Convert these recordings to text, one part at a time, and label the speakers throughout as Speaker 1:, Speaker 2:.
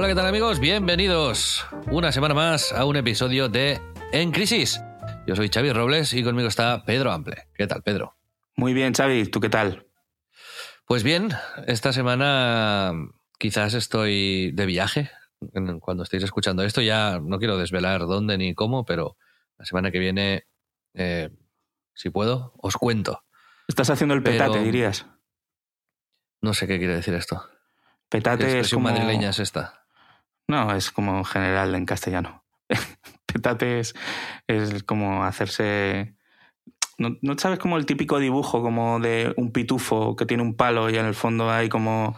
Speaker 1: Hola, ¿qué tal amigos? Bienvenidos una semana más a un episodio de En Crisis. Yo soy Xavi Robles y conmigo está Pedro Ample. ¿Qué tal, Pedro?
Speaker 2: Muy bien, Xavi, ¿tú qué tal?
Speaker 1: Pues bien, esta semana quizás estoy de viaje. Cuando estéis escuchando esto ya no quiero desvelar dónde ni cómo, pero la semana que viene, eh, si puedo, os cuento.
Speaker 2: Estás haciendo el
Speaker 1: Pero-
Speaker 2: petate, dirías.
Speaker 1: No sé qué quiere decir esto. ¿Qué
Speaker 2: Petate es como...
Speaker 1: madrileña es esta?
Speaker 2: No, es como general en castellano. petate es, es como hacerse... ¿No, ¿No sabes como el típico dibujo como de un pitufo que tiene un palo y en el fondo hay como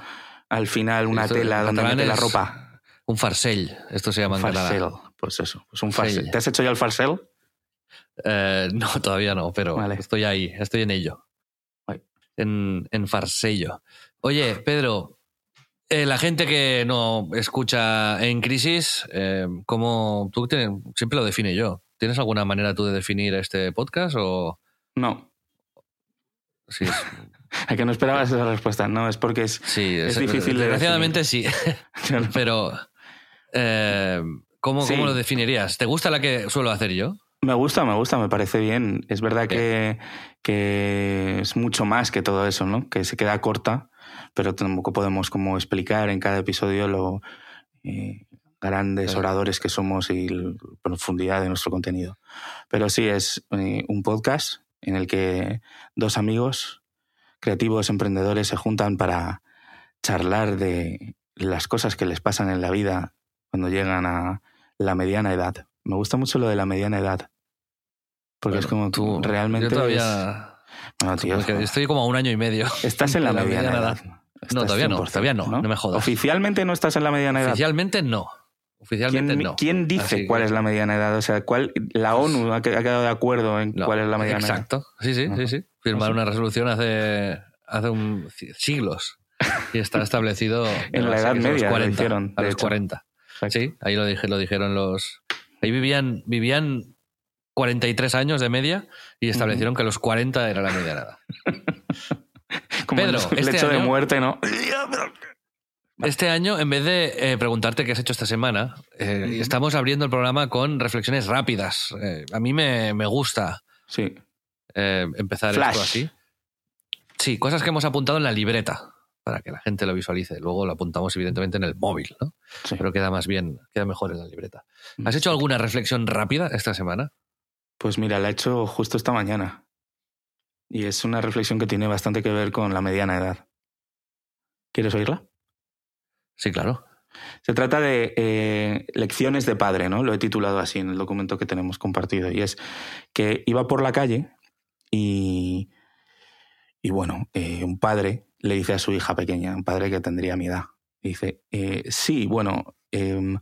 Speaker 2: al final una
Speaker 1: Esto
Speaker 2: tela
Speaker 1: en
Speaker 2: donde mete la ropa?
Speaker 1: Un farsell, esto se llama en.
Speaker 2: Pues eso, pues un farcel.
Speaker 1: Farcel.
Speaker 2: ¿Te has hecho ya el farcel?
Speaker 1: Eh, no, todavía no, pero
Speaker 2: Vale.
Speaker 1: estoy ahí, estoy en ello. En, en Farsello. Oye, Pedro, eh, la gente que no escucha en crisis, eh, ¿cómo tú tienes- siempre lo define yo? ¿Tienes alguna manera tú de definir este podcast o
Speaker 2: No,
Speaker 1: sí, es-
Speaker 2: a que no esperabas esa respuesta. No, es porque es...
Speaker 1: sí,
Speaker 2: Es difícil de
Speaker 1: Desgraciadamente sí, pero eh, ¿cómo,
Speaker 2: Sí.
Speaker 1: ¿cómo lo definirías? ¿Te gusta la que suelo hacer yo?
Speaker 2: Me gusta, me gusta, me parece bien. Es verdad que, que es mucho más que todo eso, ¿no? Que se queda corta, pero tampoco podemos como explicar en cada episodio lo eh, grandes oradores que somos y la profundidad de nuestro contenido. Pero sí, es eh, un podcast en el que dos amigos creativos, emprendedores, se juntan para charlar de las cosas que les pasan en la vida cuando llegan a la mediana edad. Me gusta mucho lo de la mediana edad. Porque es como
Speaker 1: Tú,
Speaker 2: realmente.
Speaker 1: Yo todavía...
Speaker 2: es- Bueno, tío,
Speaker 1: porque estoy como a un año y medio.
Speaker 2: estás en la,
Speaker 1: de la
Speaker 2: mediana,
Speaker 1: mediana
Speaker 2: edad.
Speaker 1: No, todavía no,
Speaker 2: 100%,
Speaker 1: todavía no, no me jodas.
Speaker 2: Oficialmente no estás en la mediana edad.
Speaker 1: Oficialmente no. Oficialmente
Speaker 2: ¿Quién,
Speaker 1: no.
Speaker 2: quién dice
Speaker 1: Así que-
Speaker 2: cuál es la mediana edad? O sea, ¿cuál, la ONU ha, que- ha quedado de acuerdo en
Speaker 1: No,
Speaker 2: cuál es la mediana
Speaker 1: Exacto. Sí, sí, sí,
Speaker 2: Ajá.
Speaker 1: sí. Firmaron una resolución hace, hace un, siglos y está establecido
Speaker 2: En la Edad Media lo
Speaker 1: 40,
Speaker 2: hicieron,
Speaker 1: a los
Speaker 2: hecho.
Speaker 1: 40.
Speaker 2: Exacto.
Speaker 1: Sí, ahí lo, dije, lo dijeron los... Ahí vivían, vivían 43 años de media y establecieron que los 40 era la mediana edad.
Speaker 2: Como
Speaker 1: Pedro,
Speaker 2: el
Speaker 1: este
Speaker 2: lecho de
Speaker 1: año-
Speaker 2: muerte, ¿no?
Speaker 1: Este año, en vez de eh, preguntarte qué has hecho esta semana, eh, estamos abriendo el programa con reflexiones rápidas. Eh, a mí me, me gusta
Speaker 2: Sí.
Speaker 1: empezar
Speaker 2: Flash.
Speaker 1: esto así. Sí, cosas que hemos apuntado en la libreta para que la gente lo visualice. Luego lo apuntamos evidentemente en el móvil, ¿no?
Speaker 2: sí.
Speaker 1: Pero queda más bien, queda mejor en la libreta.
Speaker 2: Mm.
Speaker 1: ¿Has hecho alguna reflexión rápida esta semana?
Speaker 2: Pues mira, la he hecho justo esta mañana. Y es una reflexión que tiene bastante que ver con la mediana edad. ¿Quieres oírla?
Speaker 1: Sí, claro.
Speaker 2: Se trata de eh, lecciones de padre, ¿no? Lo he titulado así en el documento que tenemos compartido. Y es que iba por la calle y, y bueno, eh, un padre le dice a su hija pequeña, un padre que tendría mi edad, dice, eh, sí, bueno, em,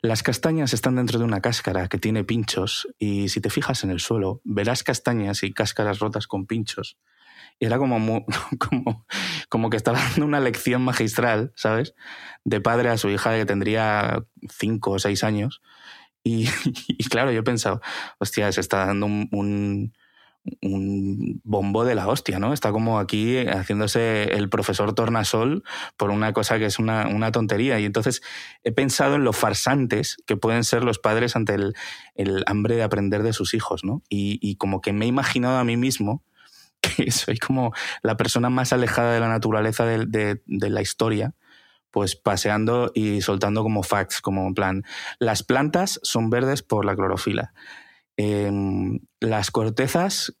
Speaker 2: las castañas están dentro de una cáscara que tiene pinchos y si te fijas en el suelo, verás castañas y cáscaras rotas con pinchos. Y era como, mu- como, como que estaba dando una lección magistral, ¿sabes? De padre a su hija que tendría cinco o seis años. Y, y claro, yo he pensado, hostia, se está dando un, un- un bombo de la hostia, ¿no? Está como aquí haciéndose el profesor Tornasol por una cosa que es una, una tontería. Y entonces he pensado en lo farsantes que pueden ser los padres ante el, el hambre de aprender de sus hijos, ¿no? Y, y, como que me he imaginado a mí mismo que soy como la persona más alejada de la naturaleza de, de, de la historia, pues paseando y soltando como facts, como en plan, las plantas son verdes por la clorofila. Eh, las cortezas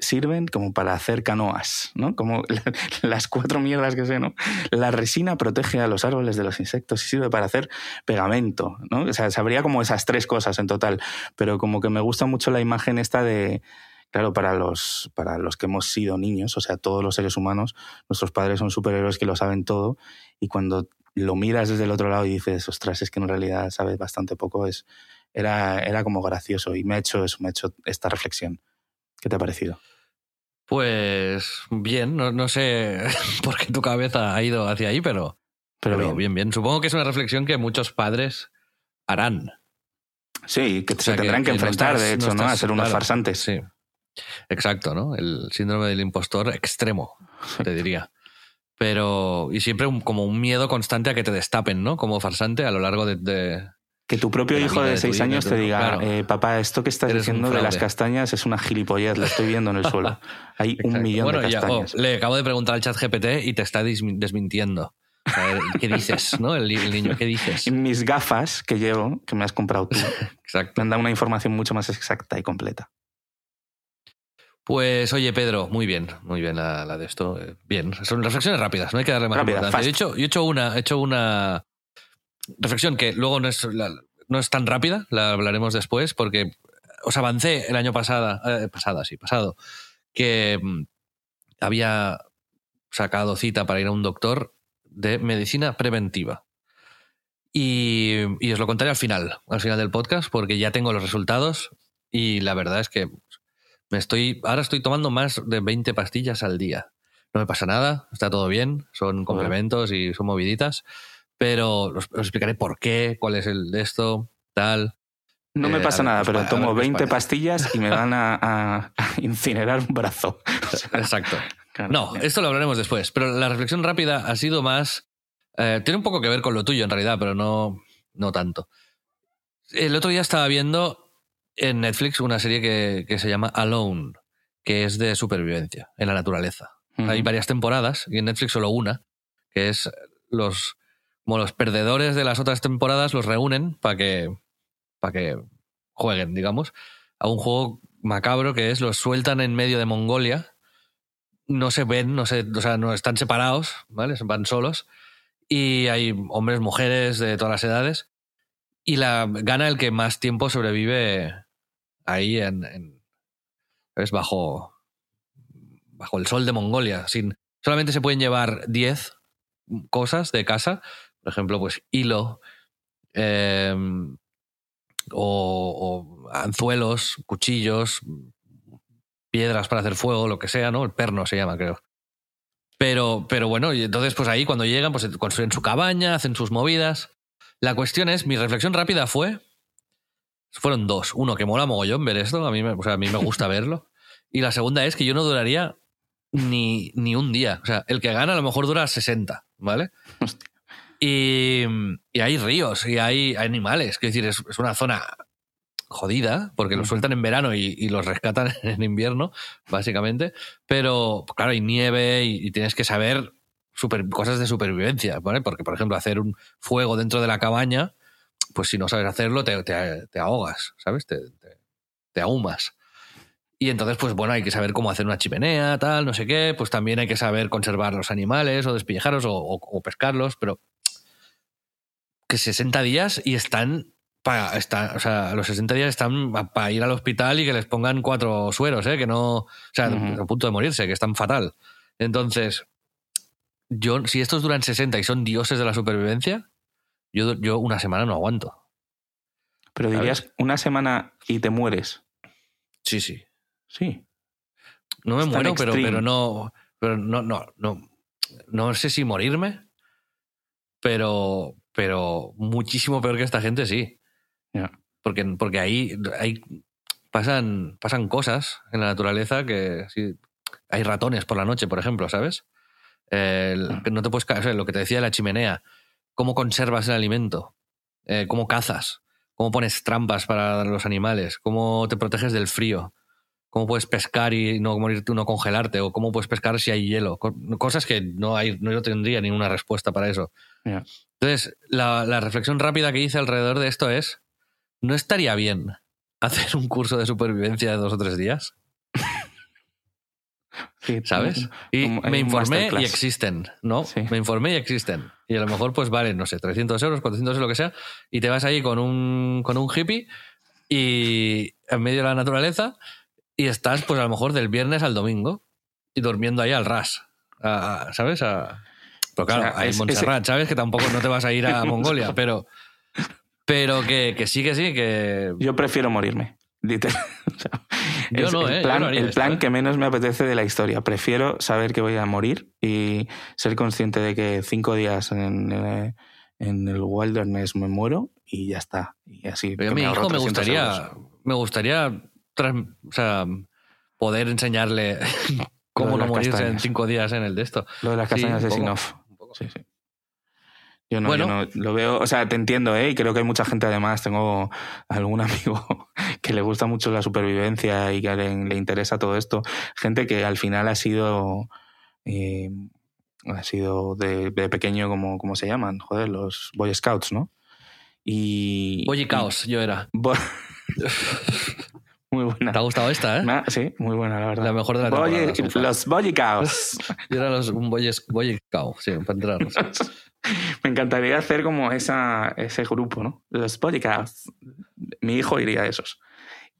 Speaker 2: sirven como para hacer canoas, ¿no? Como las cuatro mierdas que sé, ¿no? La resina protege a los árboles de los insectos y sirve para hacer pegamento, ¿no? O sea, sabría como esas tres cosas en total, pero como que me gusta mucho la imagen esta de, claro, para los, para los que hemos sido niños, o sea, todos los seres humanos, nuestros padres son superhéroes que lo saben todo y cuando lo miras desde el otro lado y dices, ostras, es que en realidad sabes bastante poco, es, era, era como gracioso y me ha hecho eso, me ha hecho esta reflexión. ¿Qué te ha parecido?
Speaker 1: Pues bien, no, no sé por qué tu cabeza ha ido hacia ahí, pero,
Speaker 2: Pero
Speaker 1: pero
Speaker 2: bien.
Speaker 1: bien, bien. Supongo que es una reflexión que muchos padres harán.
Speaker 2: Sí, que
Speaker 1: O sea,
Speaker 2: se tendrán que, enfrentar,
Speaker 1: estás-
Speaker 2: de hecho, ¿no?
Speaker 1: estás-
Speaker 2: A ser unos
Speaker 1: claro,
Speaker 2: farsantes.
Speaker 1: Sí. Exacto, ¿no? El síndrome del impostor extremo, te diría. Pero, y siempre un- como un miedo constante a que te destapen, ¿no? Como farsante a lo largo de. de-
Speaker 2: Que tu propio
Speaker 1: de
Speaker 2: hijo de seis años te diga,
Speaker 1: claro.
Speaker 2: eh, papá, esto que estás
Speaker 1: Eres
Speaker 2: diciendo de las
Speaker 1: fraude".
Speaker 2: castañas es una gilipollez, la estoy viendo en el suelo. Hay un millón
Speaker 1: Bueno,
Speaker 2: de
Speaker 1: ya, oh,
Speaker 2: castañas.
Speaker 1: le acabo de preguntar al chat GPT y te está desmintiendo. O sea, ¿Qué dices, no? El, el niño, ¿qué dices?
Speaker 2: Mis gafas que llevo, que me has comprado tú,
Speaker 1: Exacto.
Speaker 2: me han dado una información mucho más exacta y completa.
Speaker 1: Pues oye, Pedro, muy bien, muy bien la, la de esto. eh, Bien, son reflexiones rápidas, no hay que darle más
Speaker 2: Rápidas,
Speaker 1: importancia. Yo he, hecho, yo he hecho una, he hecho una reflexión que luego no es, la- no es tan rápida, la hablaremos después, porque os avancé el año pasado, eh, pasada, sí, pasado, que mm, había sacado cita para ir a un doctor de medicina preventiva. Y, y os lo contaré al final, al final del podcast, porque ya tengo los resultados y la verdad es que me estoy, ahora estoy tomando más de 20 pastillas al día. No me pasa nada, está todo bien, son complementos y son moviditas, pero os, os explicaré por qué, cuál es el de esto, tal.
Speaker 2: No me
Speaker 1: Eh,
Speaker 2: pasa nada, pero tomo
Speaker 1: ver qué os
Speaker 2: 20
Speaker 1: parece.
Speaker 2: pastillas y me van a, incinerar un brazo. O sea,
Speaker 1: Exacto.
Speaker 2: claro.
Speaker 1: No, esto lo hablaremos después, pero la reflexión rápida ha sido más... eh, tiene un poco que ver con lo tuyo en realidad, pero no, no tanto. El otro día estaba viendo en Netflix una serie que, que se llama Alone, que es de supervivencia en la naturaleza. Hay varias temporadas y en Netflix solo una, que es los como los perdedores de las otras temporadas los reúnen para que para que jueguen, digamos, a un juego macabro que es los sueltan en medio de Mongolia, no se ven, no se, o sea, no están separados, ¿vale? Van solos. Y hay hombres, mujeres de todas las edades. Y la gana el que más tiempo sobrevive ahí en, bajo bajo el sol de Mongolia, sin solamente se pueden llevar 10 cosas de casa, por ejemplo, pues hilo eh, o, o anzuelos, cuchillos, piedras para hacer fuego, lo que sea, ¿no? El perno se llama, creo. Pero, pero bueno, y entonces pues ahí cuando llegan, pues construyen su cabaña, hacen sus movidas. La cuestión es, mi reflexión rápida fue, fueron dos. Uno, que mola mogollón ver esto, a mí me, o sea, a mí me gusta verlo. Y la segunda es que yo no duraría ni, ni un día. O sea, el que gana a lo mejor dura 60, ¿vale?
Speaker 2: Hostia.
Speaker 1: Y, y hay ríos y hay, hay animales. Quiero decir, es, es una zona jodida porque los sueltan en verano y, y los rescatan en invierno, básicamente. Pero, claro, hay nieve y, y tienes que saber super- cosas de supervivencia, ¿vale? Porque, por ejemplo, hacer un fuego dentro de la cabaña, pues si no sabes hacerlo, te, te- te ahogas, ¿sabes? Te, te- te ahumas. Y entonces, pues bueno, hay que saber cómo hacer una chimenea, tal, no sé qué. Pues también hay que saber conservar los animales o despellejarlos o, o- o pescarlos, pero que 60 días y están para está, o sea, los 60 días están para ir al hospital y que les pongan cuatro sueros, ¿eh? que no, o sea, a punto de morirse, que están fatal. Entonces, yo, si estos duran 60 y son dioses de la supervivencia, yo, yo una semana no aguanto.
Speaker 2: Pero dirías una semana y te mueres.
Speaker 1: Sí, sí.
Speaker 2: Sí.
Speaker 1: No me muero, pero, pero no, pero no, no, no, no sé si morirme, pero, pero muchísimo peor que esta gente, sí.
Speaker 2: Ya.
Speaker 1: Porque, porque ahí hay pasan, pasan cosas en la naturaleza que sí, hay ratones por la noche, por ejemplo, ¿sabes? El- que no te puedes o sea, lo que te decía de la chimenea, cómo conservas el alimento, Eh, cómo cazas, cómo pones trampas para los animales, cómo te proteges del frío, cómo puedes pescar y no morirte, no congelarte, o cómo puedes pescar si hay hielo, Co- cosas que no hay, no yo tendría ninguna respuesta para eso. Entonces, la, la reflexión rápida que hice alrededor de esto es, ¿no estaría bien hacer un curso de supervivencia de dos o tres días?
Speaker 2: Sí,
Speaker 1: ¿Sabes? Y
Speaker 2: un-
Speaker 1: me informé y existen, ¿no?
Speaker 2: Sí.
Speaker 1: Me informé y existen. Y a lo mejor, pues vale, no sé, 300 euros, 400 euros, lo que sea, y te vas ahí con un, con un hippie y en medio de la naturaleza y estás, pues a lo mejor del viernes al domingo y durmiendo ahí al ras, a- a- ¿sabes? A, pero claro,
Speaker 2: O sea,
Speaker 1: hay
Speaker 2: es-
Speaker 1: Montserrat, ¿sabes? Que tampoco no te vas a ir a Mongolia, pero, pero que, que sí, que sí, que...
Speaker 2: Yo prefiero morirme. O sea,
Speaker 1: Yo
Speaker 2: es
Speaker 1: no,
Speaker 2: el
Speaker 1: ¿eh? Yo
Speaker 2: plan,
Speaker 1: no
Speaker 2: el
Speaker 1: esto,
Speaker 2: plan
Speaker 1: ¿eh?
Speaker 2: que menos me apetece de la historia. Prefiero saber que voy a morir y ser consciente de que cinco días en, eh, en el wilderness me muero y ya está. Y así.
Speaker 1: Pero a mi hijo me
Speaker 2: 300
Speaker 1: gustaría,
Speaker 2: euros.
Speaker 1: me gustaría o sea, poder enseñarle cómo no morirse en cinco días en el de esto.
Speaker 2: Lo de las castañas de. Sinoff. Sí, sí. Yo no,
Speaker 1: Bueno.
Speaker 2: yo no lo veo, o sea, te entiendo, ¿eh? Y creo que hay mucha gente, además, tengo algún amigo que le gusta mucho la supervivencia y que le, le interesa todo esto. Gente que al final ha sido, eh, ha sido de, de pequeño, como, como se llaman, joder, los Boy Scouts, ¿no? Y...
Speaker 1: Oye, caos, yo era.
Speaker 2: Bo- muy buena.
Speaker 1: ¿Te ha gustado esta, eh?
Speaker 2: Sí, muy buena, la verdad.
Speaker 1: La mejor de la
Speaker 2: Boy-
Speaker 1: temporada,
Speaker 2: los Boy.
Speaker 1: Yo era los, un boy, boy sí, para entrarnos.
Speaker 2: Me encantaría hacer como esa, ese grupo, ¿no? Los podcasts. Mi hijo iría a esos.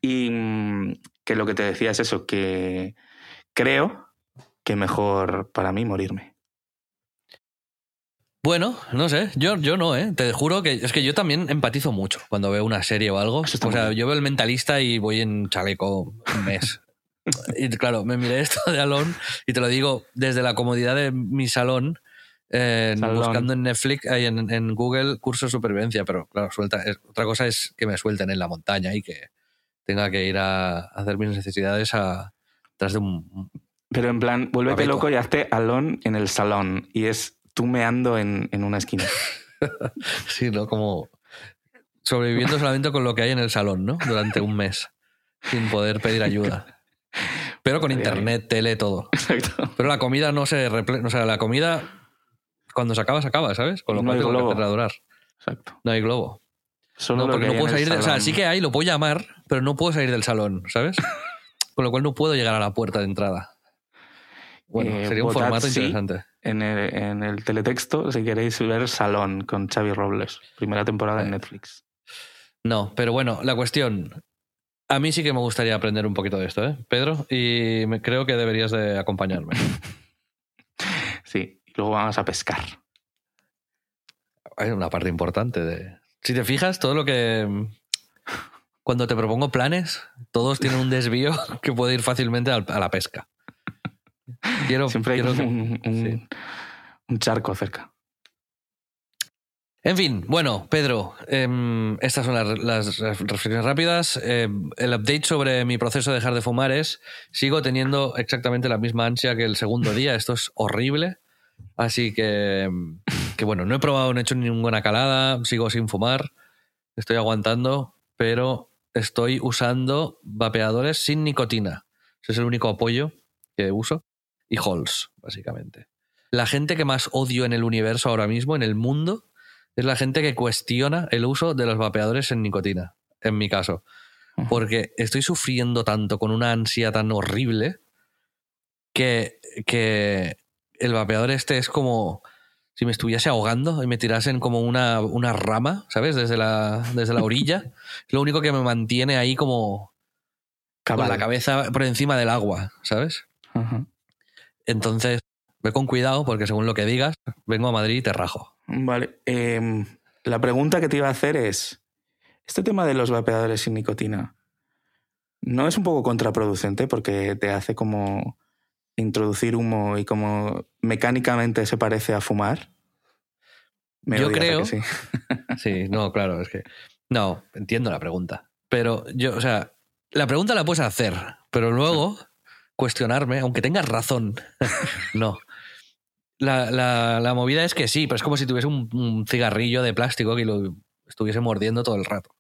Speaker 2: Y mm, que lo que te decía es eso, que creo que mejor para mí morirme.
Speaker 1: Bueno, no sé, yo, yo no, ¿eh? Te juro que es que yo también empatizo mucho cuando veo una serie o algo.
Speaker 2: Está
Speaker 1: O sea,
Speaker 2: bien.
Speaker 1: yo veo el mentalista y voy en chaleco un mes. y claro, me miré esto de Alon y te lo digo desde la comodidad de mi salón, eh,
Speaker 2: Salón.
Speaker 1: buscando en Netflix, ahí en, en Google, curso de supervivencia. Pero claro, suelta, es- otra cosa es que me suelten en la montaña y que tenga que ir a hacer mis necesidades a, tras de un,
Speaker 2: Pero en plan, vuélvete loco y hazte alón en el salón. Y es tú meando en, en una esquina.
Speaker 1: Sí, ¿no? Como sobreviviendo solamente con lo que hay en el salón, ¿no? Durante un mes, sin poder pedir ayuda. Pero con internet, tele, todo.
Speaker 2: Exacto.
Speaker 1: Pero la comida no se reple... O sea, la comida, cuando se acaba, se acaba, ¿sabes? Con lo
Speaker 2: No
Speaker 1: cual tengo que
Speaker 2: globo.
Speaker 1: hacerla durar.
Speaker 2: Exacto.
Speaker 1: No hay globo.
Speaker 2: Solo
Speaker 1: No,
Speaker 2: lo
Speaker 1: porque
Speaker 2: que
Speaker 1: no
Speaker 2: hay
Speaker 1: puedo
Speaker 2: en el
Speaker 1: salir de... O sea,
Speaker 2: salón.
Speaker 1: sí que hay, lo puedo llamar, pero no puedo salir del salón, ¿sabes? Con lo cual no puedo llegar a la puerta de entrada. Bueno,
Speaker 2: Eh,
Speaker 1: sería un formato
Speaker 2: sí.
Speaker 1: interesante.
Speaker 2: En el, en el teletexto, si queréis ver Salón con Xavi Robles. Primera temporada en
Speaker 1: Eh.
Speaker 2: Netflix.
Speaker 1: No, pero bueno, la cuestión. A mí sí que me gustaría aprender un poquito de esto, ¿eh, Pedro? Y me, creo que deberías de acompañarme.
Speaker 2: Sí, y luego vamos a pescar.
Speaker 1: Hay una parte importante de... Si te fijas, todo lo que... Cuando te propongo planes, todos tienen un desvío que puede ir fácilmente a la pesca. Quiero,
Speaker 2: Siempre hay
Speaker 1: quiero que-
Speaker 2: un, un-
Speaker 1: sí.
Speaker 2: un charco cerca.
Speaker 1: En fin, bueno, Pedro, em, estas son las, las reflexiones rápidas. Em, el update sobre mi proceso de dejar de fumar es, sigo teniendo exactamente la misma ansia que el segundo día, esto es horrible. Así que, em, que bueno, no he probado, no he hecho ninguna calada, sigo sin fumar, estoy aguantando, pero estoy usando vapeadores sin nicotina. Ese es el único apoyo que uso. Y Halls, básicamente. La gente que más odio en el universo ahora mismo, en el mundo, es la gente que cuestiona el uso de los vapeadores en nicotina, en mi caso. Porque estoy sufriendo tanto con una ansia tan horrible que, que el vapeador este es como si me estuviese ahogando y me tirasen como una, una rama, ¿sabes? Desde la, desde la orilla. Es lo único que me mantiene ahí como con la cabeza por encima del agua, ¿sabes?
Speaker 2: Ajá.
Speaker 1: Entonces, ve con cuidado porque según lo que digas, vengo a Madrid y te rajo.
Speaker 2: Vale. em, la pregunta que te iba a hacer es: ¿este tema de los vapeadores sin nicotina no es un poco contraproducente porque te hace como introducir humo y como mecánicamente se parece a fumar? Me
Speaker 1: Yo
Speaker 2: odias, ¿a
Speaker 1: creo-
Speaker 2: que sí?
Speaker 1: Sí, no, claro, es que. No, entiendo la pregunta. Pero yo, o sea, la pregunta la puedes hacer, pero luego cuestionarme, aunque tengas razón. no. La, la- la movida es que sí, pero es como si tuviese un, un cigarrillo de plástico que lo estuviese mordiendo todo el rato.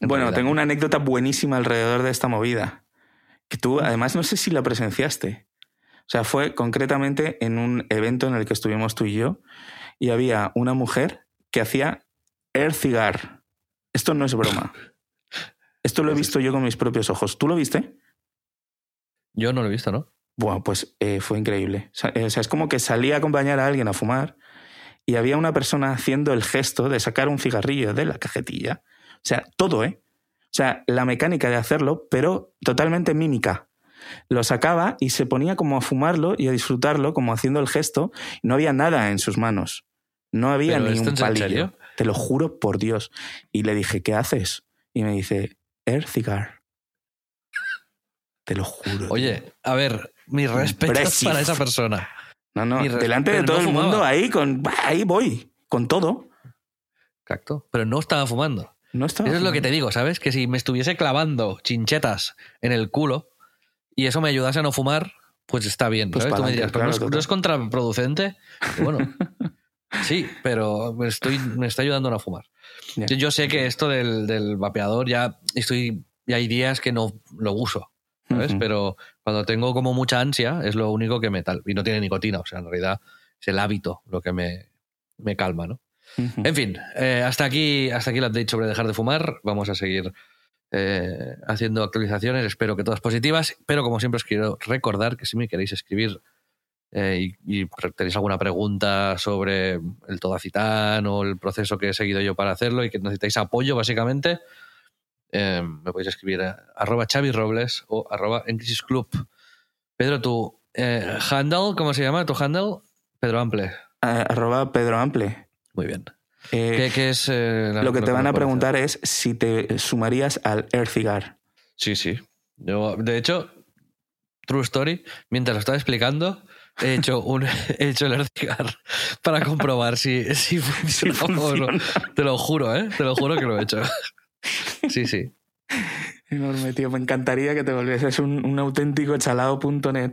Speaker 1: En
Speaker 2: Bueno,
Speaker 1: realidad.
Speaker 2: tengo una anécdota buenísima alrededor de esta movida. Que tú, además, no sé si la presenciaste. O sea, fue concretamente en un evento en el que estuvimos tú y yo. Y había una mujer que hacía air cigar. Esto no es broma. Esto lo he visto yo con mis propios ojos. ¿Tú lo viste?
Speaker 1: Yo no lo he visto, ¿no?
Speaker 2: Bueno, pues eh, fue increíble. O sea, eh, es como que salía a acompañar a alguien a fumar y había una persona haciendo el gesto de sacar un cigarrillo de la cajetilla. O sea, todo, ¿eh? O sea, la mecánica de hacerlo, pero totalmente mímica. Lo sacaba y se ponía como a fumarlo y a disfrutarlo, como haciendo el gesto. Y no había nada en sus manos. No había
Speaker 1: ¿Pero
Speaker 2: ni un palillo.
Speaker 1: serio?
Speaker 2: Te lo juro por Dios. Y le dije, ¿qué haces? Y me dice, Air Cigar. Te lo juro.
Speaker 1: Oye, a ver, mis respetos
Speaker 2: Impressive.
Speaker 1: para esa persona.
Speaker 2: No, no, delante de todo
Speaker 1: no
Speaker 2: el
Speaker 1: fumaba.
Speaker 2: mundo ahí con ahí voy, con todo.
Speaker 1: Exacto. Pero no estaba fumando.
Speaker 2: No estaba
Speaker 1: Eso es lo que te digo, ¿sabes? Que si me estuviese clavando chinchetas en el culo y eso me ayudase a no fumar, pues está bien.
Speaker 2: Pues
Speaker 1: ¿sabes? Tú me dirías, pero no, es,
Speaker 2: total.
Speaker 1: no es contraproducente. Y Bueno, sí, pero me, estoy, me está ayudando a no fumar. Yo, yo sé que esto del, del vapeador ya estoy. Ya hay días que no lo uso, Pero cuando tengo como mucha ansia, es lo único que me tal. Y no tiene nicotina, o sea, en realidad es el hábito lo que me, me calma, ¿no? En fin, eh, hasta, aquí, hasta aquí el update sobre dejar de fumar. Vamos a seguir eh, haciendo actualizaciones, espero que todas positivas. Pero como siempre os quiero recordar que si me queréis escribir eh, y, y tenéis alguna pregunta sobre el Todacitán o el proceso que he seguido yo para hacerlo y que necesitáis apoyo básicamente, eh, me podéis escribir a arroba Xavi Robles o arroba en Crisis Club. Pedro, tu eh, handle, ¿cómo se llama? ¿Tu handle? Pedro Ample.
Speaker 2: Ah, Arroba Pedro Ample.
Speaker 1: Muy bien.
Speaker 2: Eh,
Speaker 1: ¿Qué, qué es eh, la-
Speaker 2: lo que te van a preguntar es si te sumarías al Air Cigar.
Speaker 1: hacer? Sí, sí. Yo, de hecho, True Story, mientras lo estaba explicando, he hecho, un, he hecho el Ercigar para comprobar si, si funciona o no. Te lo juro, ¿eh? Te lo juro que lo he hecho. Sí, sí.
Speaker 2: Enorme, tío. Me encantaría que te volvieses un, un auténtico chalao.net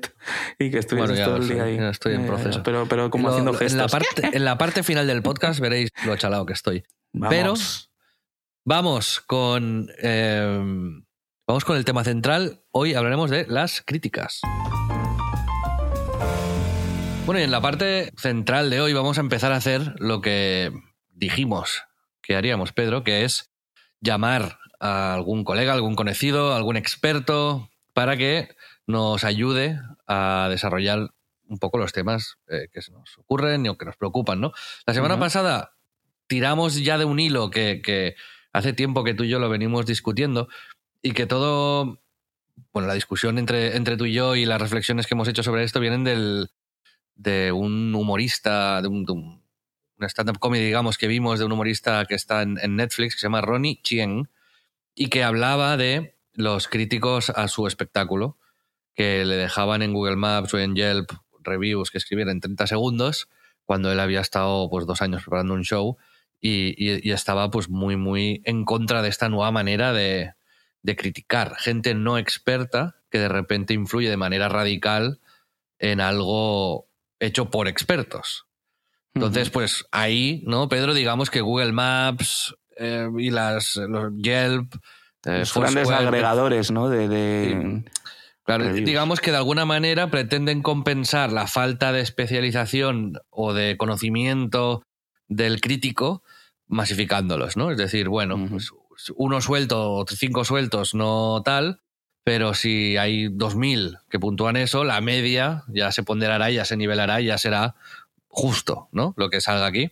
Speaker 2: y que estuvieses
Speaker 1: Bueno,
Speaker 2: todo el día
Speaker 1: soy,
Speaker 2: ahí.
Speaker 1: ya estoy en
Speaker 2: Eh,
Speaker 1: proceso.
Speaker 2: Pero, pero como
Speaker 1: Lo-
Speaker 2: haciendo gestos.
Speaker 1: En la, parte, en la parte final del podcast veréis lo chalado que estoy.
Speaker 2: Vamos.
Speaker 1: pero- Vamos con. eh, vamos con el tema central. Hoy hablaremos de las críticas. Bueno, y en la parte central de hoy vamos a empezar a hacer lo que dijimos que haríamos, Pedro, que es llamar a algún colega, algún conocido, algún experto, para que nos ayude a desarrollar un poco los temas eh, que se nos ocurren o que nos preocupan, ¿no? La semana pasada tiramos ya de un hilo que, que hace tiempo que tú y yo lo venimos discutiendo y que todo, bueno, la discusión entre, entre tú y yo y las reflexiones que hemos hecho sobre esto vienen del, de un humorista, de un, de un- una stand-up comedy, digamos, que vimos de un humorista que está en, Netflix, que se llama Ronnie Chien, y que hablaba de los críticos a su espectáculo, que le dejaban en Google Maps o en Yelp reviews que escribiera en 30 segundos, cuando él había estado pues dos años preparando un show y, estaba pues muy, muy en contra de esta nueva manera de criticar. Gente no experta que de repente influye de manera radical en algo hecho por expertos. Entonces, pues ahí, ¿no, Pedro? Digamos que Google Maps eh, y las los Yelp, eh,
Speaker 2: Los grandes agregadores, ¿no? De, de-
Speaker 1: Claro,
Speaker 2: Reviews.
Speaker 1: digamos que de alguna manera pretenden compensar la falta de especialización o de conocimiento del crítico masificándolos, ¿no? Es decir, bueno,
Speaker 2: Ujú.
Speaker 1: pues uno suelto o cinco sueltos no tal, pero si hay 2.000 que puntúan eso, la media ya se ponderará, ya se nivelará ya será justo, ¿no? Lo que salga aquí.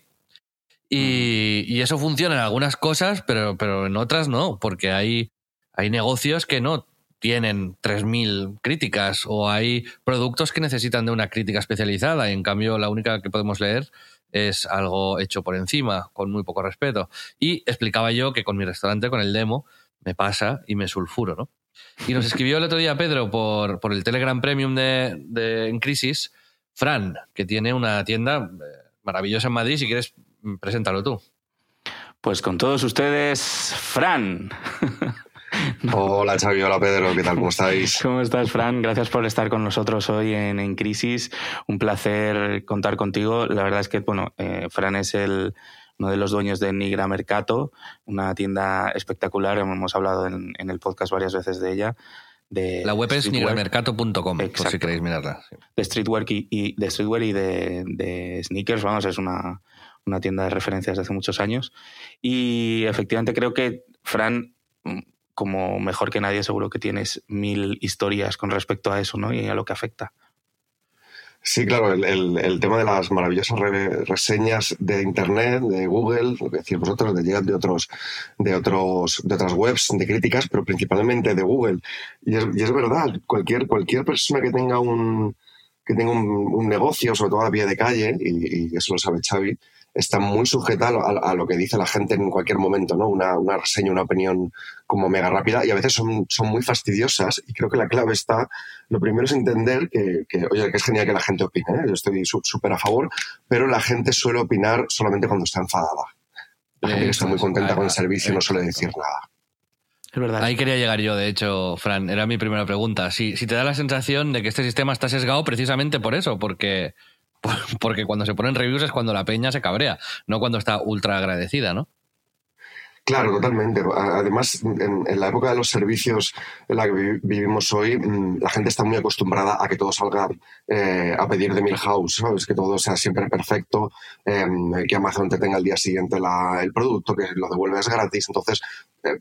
Speaker 1: Y, y eso funciona en algunas cosas, pero, pero en otras no, porque hay, hay negocios que no tienen 3.000 críticas o hay productos que necesitan de una crítica especializada y en cambio la única que podemos leer es algo hecho por encima, con muy poco respeto. Y explicaba yo que con mi restaurante, con el demo, me pasa y me sulfuro, ¿no? Y nos escribió el otro día Pedro por, por el Telegram Premium de, de En Crisis, Fran, que tiene una tienda eh, maravillosa en Madrid. Si quieres, mm, preséntalo tú.
Speaker 2: Pues con todos ustedes, Fran.
Speaker 3: Hola Xavi, hola Pedro, ¿qué tal? ¿Cómo estáis?
Speaker 2: ¿Cómo estás, Fran? Gracias por estar con nosotros hoy en, en Crisis. Un placer contar contigo. La verdad es que, bueno, eh, Fran es el, uno de los dueños de Nigra Mercato, una tienda espectacular. Hemos hablado en, en el podcast varias veces de ella. De
Speaker 1: la web es nigramercato.com, por si queréis mirarla. sí.
Speaker 2: de streetwear y, y- de streetwear y de, de sneakers, vamos, es una, una tienda de referencias de hace muchos años. Y efectivamente creo que Fran, mm, como mejor que nadie, seguro que tienes mil historias con respecto a eso, ¿no? Y a lo que afecta.
Speaker 3: Sí, claro, el, el- el tema de las maravillosas re- reseñas de Internet, de Google, lo que decís vosotros, de llegar de otros, de otros, de otras webs, de críticas, pero principalmente de Google. Y es, y es verdad, cualquier, cualquier persona que tenga un que tenga un, un negocio, sobre todo a pie de calle, y, y eso lo sabe Xavi, está muy sujeta a, lo- a- a lo que dice la gente en cualquier momento, ¿no? Una, una reseña, una opinión como mega rápida, y a veces son, son muy fastidiosas, y creo que la clave está lo primero es entender que, que, oye, que es genial que la gente opine, ¿eh? yo estoy súper a favor, pero la gente suele opinar solamente cuando está enfadada. La gente que está muy contenta con el servicio no suele decir nada.
Speaker 2: Es verdad.
Speaker 1: Ahí quería llegar yo, de hecho, Fran, era mi primera pregunta. Si, si te da la sensación de que este sistema está sesgado precisamente por eso, porque, porque cuando se ponen reviews es cuando la peña se cabrea, no cuando está ultra agradecida, ¿no?
Speaker 3: Claro, totalmente. Además, en, la época de los servicios en la que vi- vivimos hoy, mm, la gente está muy acostumbrada a que todo salga eh, a pedir de Milhouse, ¿sabes? Que todo sea siempre perfecto, eh, que Amazon te tenga al día siguiente la- el producto, que lo devuelves gratis. Entonces, eh,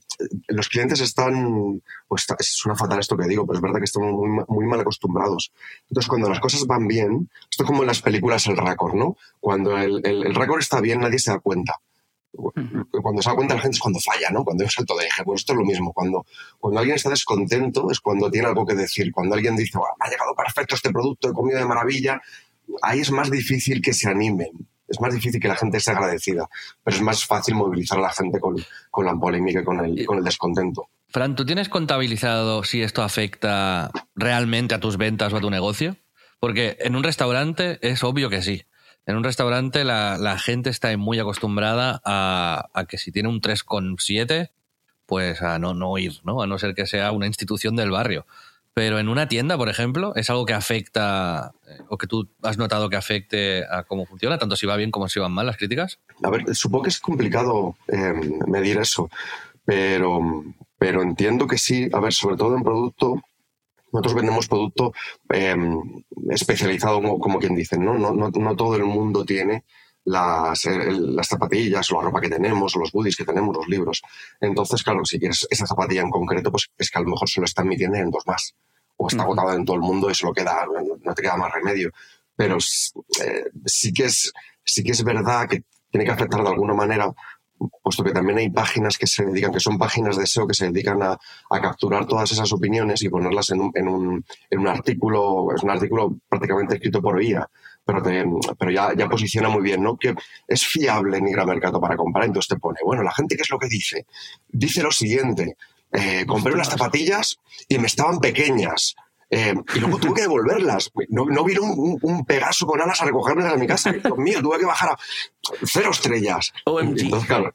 Speaker 3: los clientes están, pues suena fatal esto que digo, pero es verdad que estamos muy mal acostumbrados. Entonces, cuando las cosas van bien, esto es como en las películas el récord, ¿no? Cuando el, el, el récord está bien, nadie se da cuenta cuando se da cuenta la gente es cuando falla, ¿no? Cuando hay un salto de eje. Pues esto es lo mismo. Cuando, cuando alguien está descontento es cuando tiene algo que decir. Cuando alguien dice, "Buah, me ha llegado perfecto este producto, he comido de maravilla, ahí es más difícil que se animen. Es más difícil que la gente sea agradecida. Pero es más fácil movilizar a la gente con, con la polémica y con el, con el descontento.
Speaker 1: Fran, ¿tú tienes contabilizado si esto afecta realmente a tus ventas o a tu negocio? Porque en un restaurante es obvio que sí. En un restaurante la, la gente está muy acostumbrada a, a que si tiene un 3,7, pues a no, no ir, ¿no? A no ser que sea una institución del barrio. Pero en una tienda, por ejemplo, es algo que afecta eh, o que tú has notado que afecte a cómo funciona, tanto si va bien como si van mal las críticas.
Speaker 3: A ver, supongo que es complicado eh, medir eso, pero, pero entiendo que sí. A ver, sobre todo en producto, nosotros vendemos producto eh, especializado, como, como quien dice, ¿no? No, no, no todo el mundo tiene las, el- las zapatillas o la ropa que tenemos, o los goodies que tenemos, los libros. Entonces, claro, si quieres esa zapatilla en concreto, pues es que a lo mejor solo está en mi tienda y en dos más. O está
Speaker 1: Ujú.
Speaker 3: agotada en todo el mundo y solo queda, no- no te queda más remedio. Pero eh, sí, que es, sí que es verdad que tiene que afectar de alguna manera, puesto que también hay páginas que se dedican, que son páginas de SEO que se dedican a, a capturar todas esas opiniones y ponerlas en un, en un, en un artículo, es un artículo prácticamente escrito por IA, pero, te- pero ya, ya posiciona muy bien, ¿no? Que es fiable Nigra Mercato para comprar, entonces te pone, bueno, la gente, ¿qué es lo que dice? Dice lo siguiente, eh, compré unas zapatillas y me estaban pequeñas. Eh, y luego tuve que devolverlas. No, no vino un, un- Pegaso con alas a recogérmelas a mi casa. Dios mío, tuve que bajar a cero estrellas.
Speaker 2: OMG.
Speaker 3: Entonces, claro,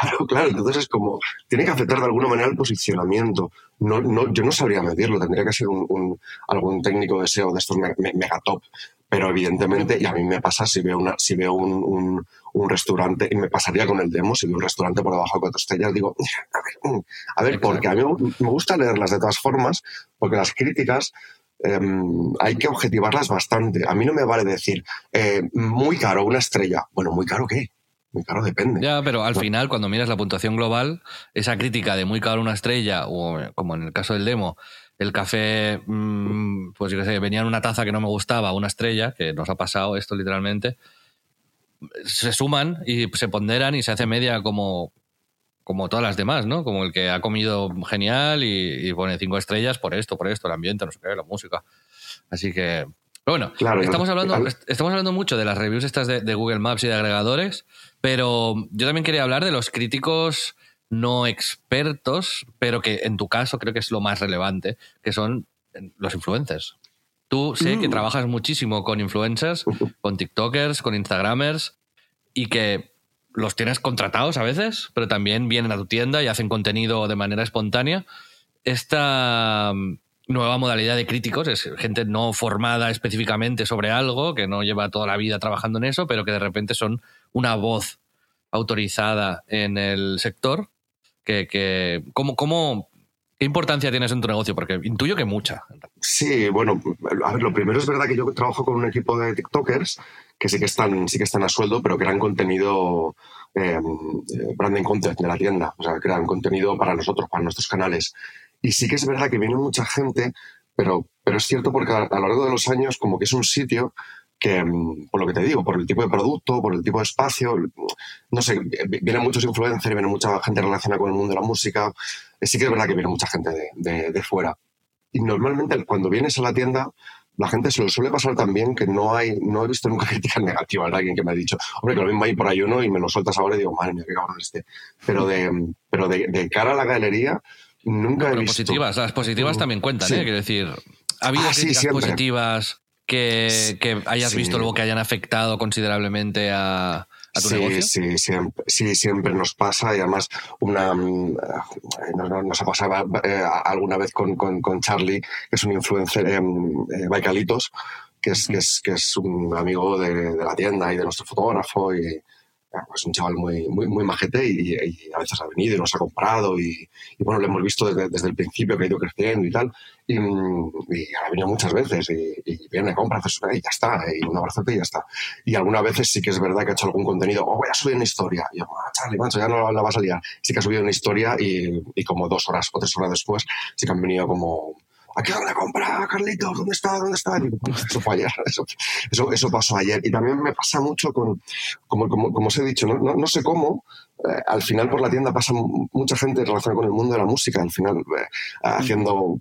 Speaker 3: claro, claro. Entonces es como, tiene que afectar de alguna manera el posicionamiento. No, no, yo no sabría medirlo, tendría que ser un, un- algún técnico de SEO de estos me- me- mega top. Pero evidentemente, y a mí me pasa si veo, una, si veo un, un- un restaurante, y me pasaría con el demo, si veo un restaurante por debajo de cuatro estrellas, digo, a ver, mm, a ver, porque a mí me gusta leerlas de todas formas, porque las críticas em, hay que objetivarlas bastante. A mí no me vale decir, eh, muy caro, una estrella. Bueno, muy caro qué? Muy caro depende.
Speaker 1: Ya, pero al
Speaker 3: No.
Speaker 1: final, cuando miras la puntuación global, esa crítica de muy caro una estrella, o como en el caso del demo, el café, mm, pues yo qué sé, venía en una taza que no me gustaba, una estrella, que nos ha pasado esto literalmente, se suman y se ponderan y se hace media como, como todas las demás, ¿no? Como el que ha comido genial y, y pone cinco estrellas por esto, por esto, el ambiente, no sé qué, la música. Así que. Pero bueno,
Speaker 3: Claro,
Speaker 1: estamos, hablando, est- estamos hablando mucho de las reviews estas de, de Google Maps y de agregadores, pero yo también quería hablar de los críticos no expertos, pero que en tu caso creo que es lo más relevante, que son los influencers. Tú sé que
Speaker 2: Mm.
Speaker 1: trabajas muchísimo con influencers, con TikTokers, con Instagramers, y que los tienes contratados a veces, pero también vienen a tu tienda y hacen contenido de manera espontánea. Esta mm, nueva modalidad de críticos es gente no formada específicamente sobre algo, que no lleva toda la vida trabajando en eso, pero que de repente son una voz autorizada en el sector. Que, que ¿cómo, cómo, ¿Qué importancia tienes en tu negocio? Porque intuyo que mucha.
Speaker 3: Sí, bueno, a ver, lo primero es verdad que yo trabajo con un equipo de TikTokers que sí que están, sí que están a sueldo, pero crean contenido, eh, branding content de la tienda, o sea, crean contenido para nosotros, para nuestros canales. Y sí que es verdad que viene mucha gente, pero, pero es cierto porque a, a lo largo de los años como que es un sitio que, mm, por lo que te digo, por el tipo de producto, por el tipo de espacio, no sé, vienen muchos influencers, viene mucha gente relacionada con el mundo de la música. Sí que es verdad que viene mucha gente de, de, de fuera. Y normalmente cuando vienes a la tienda, la gente se lo suele pasar también que no hay, no he visto nunca críticas negativas de alguien que me ha dicho, hombre, que lo mismo hay por ahí uno y me lo sueltas ahora y digo, madre mía, qué cabrón este. Pero de, pero de, de cara a la galería, nunca
Speaker 1: no,
Speaker 3: he visto.
Speaker 1: positivas, las positivas también cuentan,
Speaker 3: Sí.
Speaker 1: ¿eh? Quiero decir, ha habido
Speaker 3: Ah, sí,
Speaker 1: críticas
Speaker 3: siempre.
Speaker 1: positivas que, que hayas
Speaker 3: Sí.
Speaker 1: visto luego que hayan afectado considerablemente a, a tu
Speaker 3: sí,
Speaker 1: negocio.
Speaker 3: Sí, siempre, sí, siempre nos pasa y además una, mm, eh, nos, ha pasado eh, alguna vez con, con, con Charlie, que es un influencer en eh, Baicalitos, que es, que, es, que es un amigo de, de la tienda y de nuestro fotógrafo y pues un chaval muy, muy, muy majete y, a veces ha venido y nos ha comprado y, bueno, lo hemos visto desde, desde el principio que ha ido creciendo y tal y, y ha venido muchas veces y, viene, compra, hace y ya está, y un abrazote y ya está. Y algunas veces sí que es verdad que ha hecho algún contenido, o voy a subir una historia. Y yo, ah, Charlie, macho, ya no la vas a liar. Sí que ha subido una historia y como dos horas o tres horas después sí que han venido como, ¿aquí dónde compra, Carlitos? ¿Dónde está? ¿Dónde está? Y digo, "Pues eso fue ayer, eso, eso, eso pasó ayer. Y también me pasa mucho con, como, como, como os he dicho, no, no, no sé cómo, eh, al final por la tienda pasa mu- mucha gente relacionada con el mundo de la música, al final eh, haciendo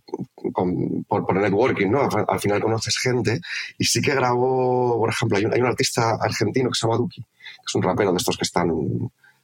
Speaker 3: con- por, por networking, ¿no? Al, al final conoces gente y sí que grabó, por ejemplo, hay un, hay un artista argentino que se llama Duki, que es un rapero de estos que están,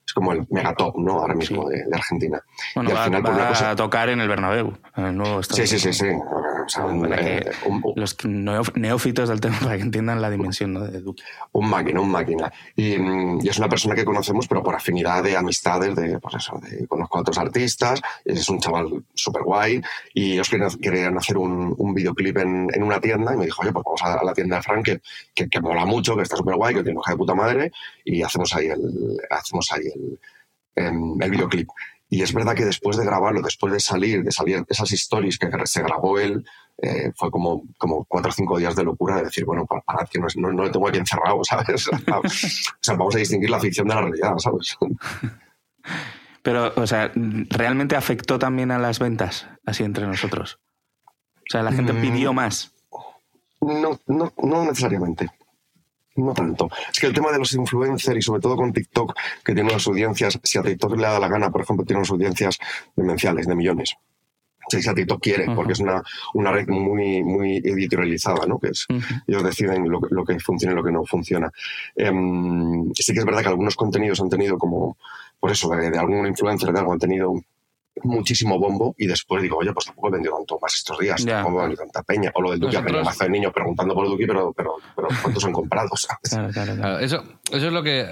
Speaker 3: es como el megatop, ¿no? Ahora mismo
Speaker 2: Sí.
Speaker 3: de, de Argentina.
Speaker 2: Bueno,
Speaker 3: y al
Speaker 2: va,
Speaker 3: final por
Speaker 2: va
Speaker 3: una cosa...
Speaker 2: a tocar en el Bernabéu, en el nuevo estadio.
Speaker 3: Sí, sí, sí, sí. O sea, un, eh, un- un-
Speaker 2: Los neóf- neófitos del tema para que entiendan la dimensión ¿no? de Duque.
Speaker 3: un máquina, un máquina. Y, mm, y es una persona que conocemos, pero por afinidad de amistades, de, pues eso, de, conozco a otros artistas, es un chaval súper guay, y ellos querían, querían hacer un, videoclip en, en una tienda, y me dijo, oye, pues vamos a la tienda de Frank, que, que, que mola mucho, que está súper guay, que tiene una hija de puta madre, y hacemos ahí el, hacemos ahí el, em, el videoclip. Y es verdad que después de grabarlo, después de salir, de salir esas stories que se grabó él, eh, fue como, como cuatro o cinco días de locura de decir, bueno, pa- parad, que no, no, no le tengo aquí encerrado, ¿sabes? o sea, vamos a distinguir la ficción de la realidad, ¿sabes?
Speaker 2: Pero, o sea, ¿realmente afectó también a las ventas, así entre nosotros? O sea, la gente
Speaker 3: Mm.
Speaker 2: pidió más.
Speaker 3: No, no, no necesariamente. No tanto. Es que el tema de los influencers y sobre todo con TikTok, que tiene unas audiencias, si a TikTok le da la gana, por ejemplo, tiene unas audiencias demenciales, de millones. Si a TikTok quiere, porque es una, una red muy, muy editorializada, ¿no? Que es, ellos deciden lo, que- lo que funciona y lo que no funciona. Em, sí que es verdad que algunos contenidos han tenido como, por eso, de, de algún influencer de algo han tenido muchísimo bombo y después digo, oye, pues tampoco he vendido tanto más estos días,
Speaker 2: Ya,
Speaker 3: tampoco he vendido tanta peña. O lo del Duque,
Speaker 1: Nosotros-
Speaker 3: mazo de niños preguntando por el Duque, pero, pero, pero ¿cuántos han comprado? ¿sabes?
Speaker 2: Claro, claro, claro.
Speaker 1: Eso, eso es lo que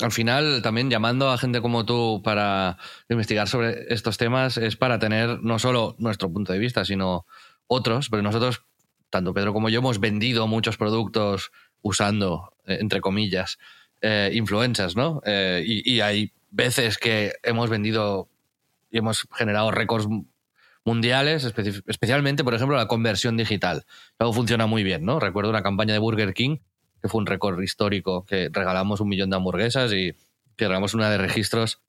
Speaker 1: al final también llamando a gente como tú para investigar sobre estos temas es para tener no solo nuestro punto de vista, sino otros, pero nosotros, tanto Pedro como yo, hemos vendido muchos productos usando, eh, entre comillas, eh, influencers, ¿no? Eh, y, y hay veces que hemos vendido y hemos generado récords mundiales, especi- especialmente, por ejemplo, la conversión digital. Luego funciona muy bien, ¿no? Recuerdo una campaña de Burger King que fue un récord histórico, que regalamos un millón de hamburguesas y que regalamos una de registros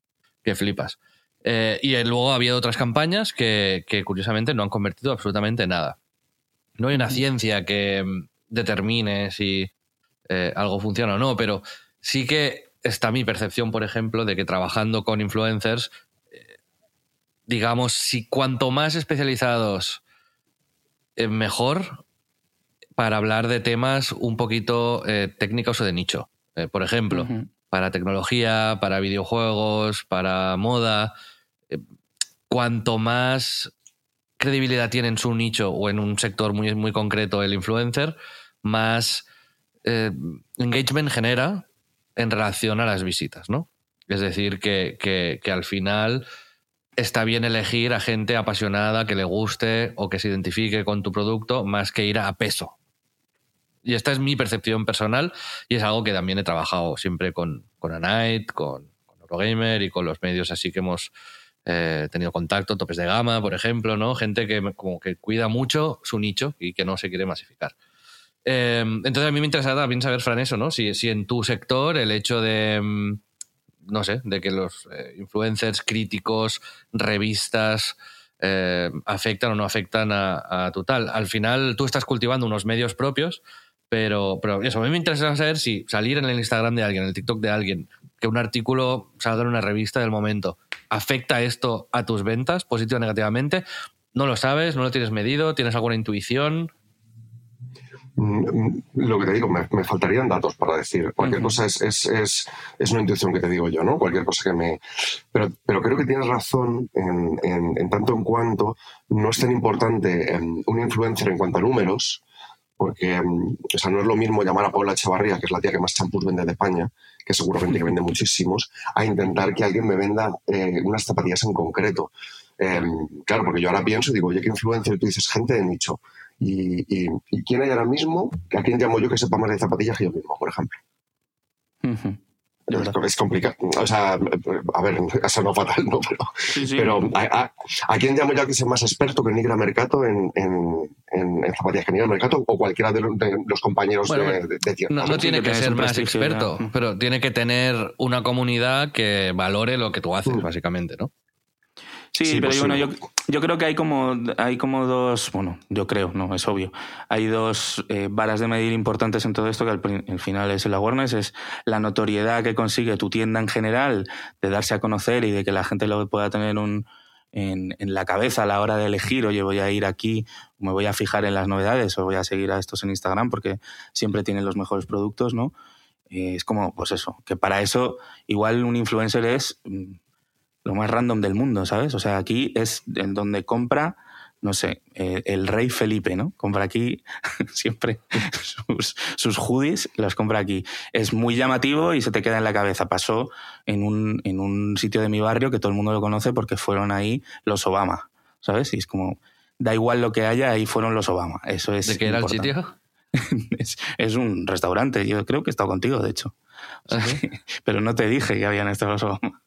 Speaker 1: que flipas. Eh, y eh, luego había otras campañas que, que, curiosamente no han convertido absolutamente nada. No hay una ciencia que mm, determine si eh, algo funciona o no, pero sí que está mi percepción, por ejemplo, de que trabajando con influencers, digamos, si cuanto más especializados, eh, mejor para hablar de temas un poquito eh, técnicos o de nicho. Eh, por ejemplo, uh -huh. para tecnología, para videojuegos, para moda. Cuanto más credibilidad tiene en su nicho o en un sector muy, muy concreto el influencer, más engagement genera en relación a las visitas, ¿no? Es decir, que, que, que al final está bien elegir a gente apasionada que le guste o que se identifique con tu producto más que ir a peso. Y esta es mi percepción personal y es algo que también he trabajado siempre con, con Anite, con, Eurogamer y con los medios así que hemos eh, tenido contacto, topes de gama, por ejemplo, ¿no? Gente que como que cuida mucho su nicho y que no se quiere masificar. Eh, entonces a mí me interesa también saber, Fran, eso, ¿no? Si, si en tu sector el hecho de, mm, no sé, de que los eh, influencers, críticos, revistas eh, afectan o no afectan a, tu tal. Al final tú estás cultivando unos medios propios, pero, pero eso, a mí me interesa saber si salir en el Instagram de alguien, en el TikTok de alguien, que un artículo salga en una revista del momento, ¿afecta esto a tus ventas, positivo o negativamente? No lo sabes, no lo tienes medido, tienes alguna intuición.
Speaker 3: Mm, Lo que te digo, me, me faltarían datos para decir. Cualquier cosa es, es, es, es una intuición que te digo yo, ¿no? Cualquier cosa que me. Pero, pero creo que tienes razón en, en, en tanto en cuanto no es tan importante em, un influencer en cuanto a números, porque em, o sea, no es lo mismo llamar a Paula Echevarría, que es la tía que más champús vende de España, que seguramente que vende muchísimos, a intentar que alguien me venda eh, unas zapatillas en concreto. Em, claro, porque yo ahora pienso y digo, oye, ¿qué influencer? Tú dices gente de nicho. Y, y, ¿y quién hay ahora mismo? ¿A quién llamo yo que sepa más de zapatillas que yo mismo, por ejemplo? Es, es complicado. O sea, a ver, eso no fatal, ¿no? Pero,
Speaker 2: Sí, sí.
Speaker 3: pero a, a- ¿a quién llamo yo que sea más experto que Nigra Mercato en, en, en, en zapatillas que Nigra Mercato o cualquiera de los, de los compañeros
Speaker 1: Bueno,
Speaker 3: de, de, de
Speaker 1: No,
Speaker 3: ¿no?
Speaker 1: tiene
Speaker 2: que
Speaker 1: ser más experto,
Speaker 2: ya.
Speaker 1: pero tiene que tener una comunidad que valore lo que tú haces,
Speaker 3: Mm.
Speaker 1: básicamente, ¿no?
Speaker 2: Sí,
Speaker 3: Sí,
Speaker 2: pero
Speaker 3: pues
Speaker 2: bueno,
Speaker 3: sí.
Speaker 2: yo, yo creo que hay como, hay como dos, bueno, yo creo, no, es obvio, hay dos eh, varas de medir importantes en todo esto, que al, al final es el awareness, es la notoriedad que consigue tu tienda en general, de darse a conocer y de que la gente lo pueda tener un, en, en la cabeza a la hora de elegir, oye, voy a ir aquí, me voy a fijar en las novedades o voy a seguir a estos en Instagram porque siempre tienen los mejores productos, ¿no? Eh, es como, pues eso, que para eso igual un influencer es mm, lo más random del mundo, ¿sabes? O sea, aquí es en donde compra, no sé, eh, el rey Felipe, ¿no? Compra aquí siempre sus, sus hoodies, los compra aquí. Es muy llamativo y se te queda en la cabeza. Pasó en un, en un sitio de mi barrio que todo el mundo lo conoce porque fueron ahí los Obama, ¿sabes? Y es como, da igual lo que haya, ahí fueron los Obama. Eso es
Speaker 1: ¿De qué era el
Speaker 2: importante.
Speaker 1: sitio?
Speaker 2: Es, es un restaurante, yo creo que he estado contigo, de hecho. Pero no te dije que habían estado los Obama.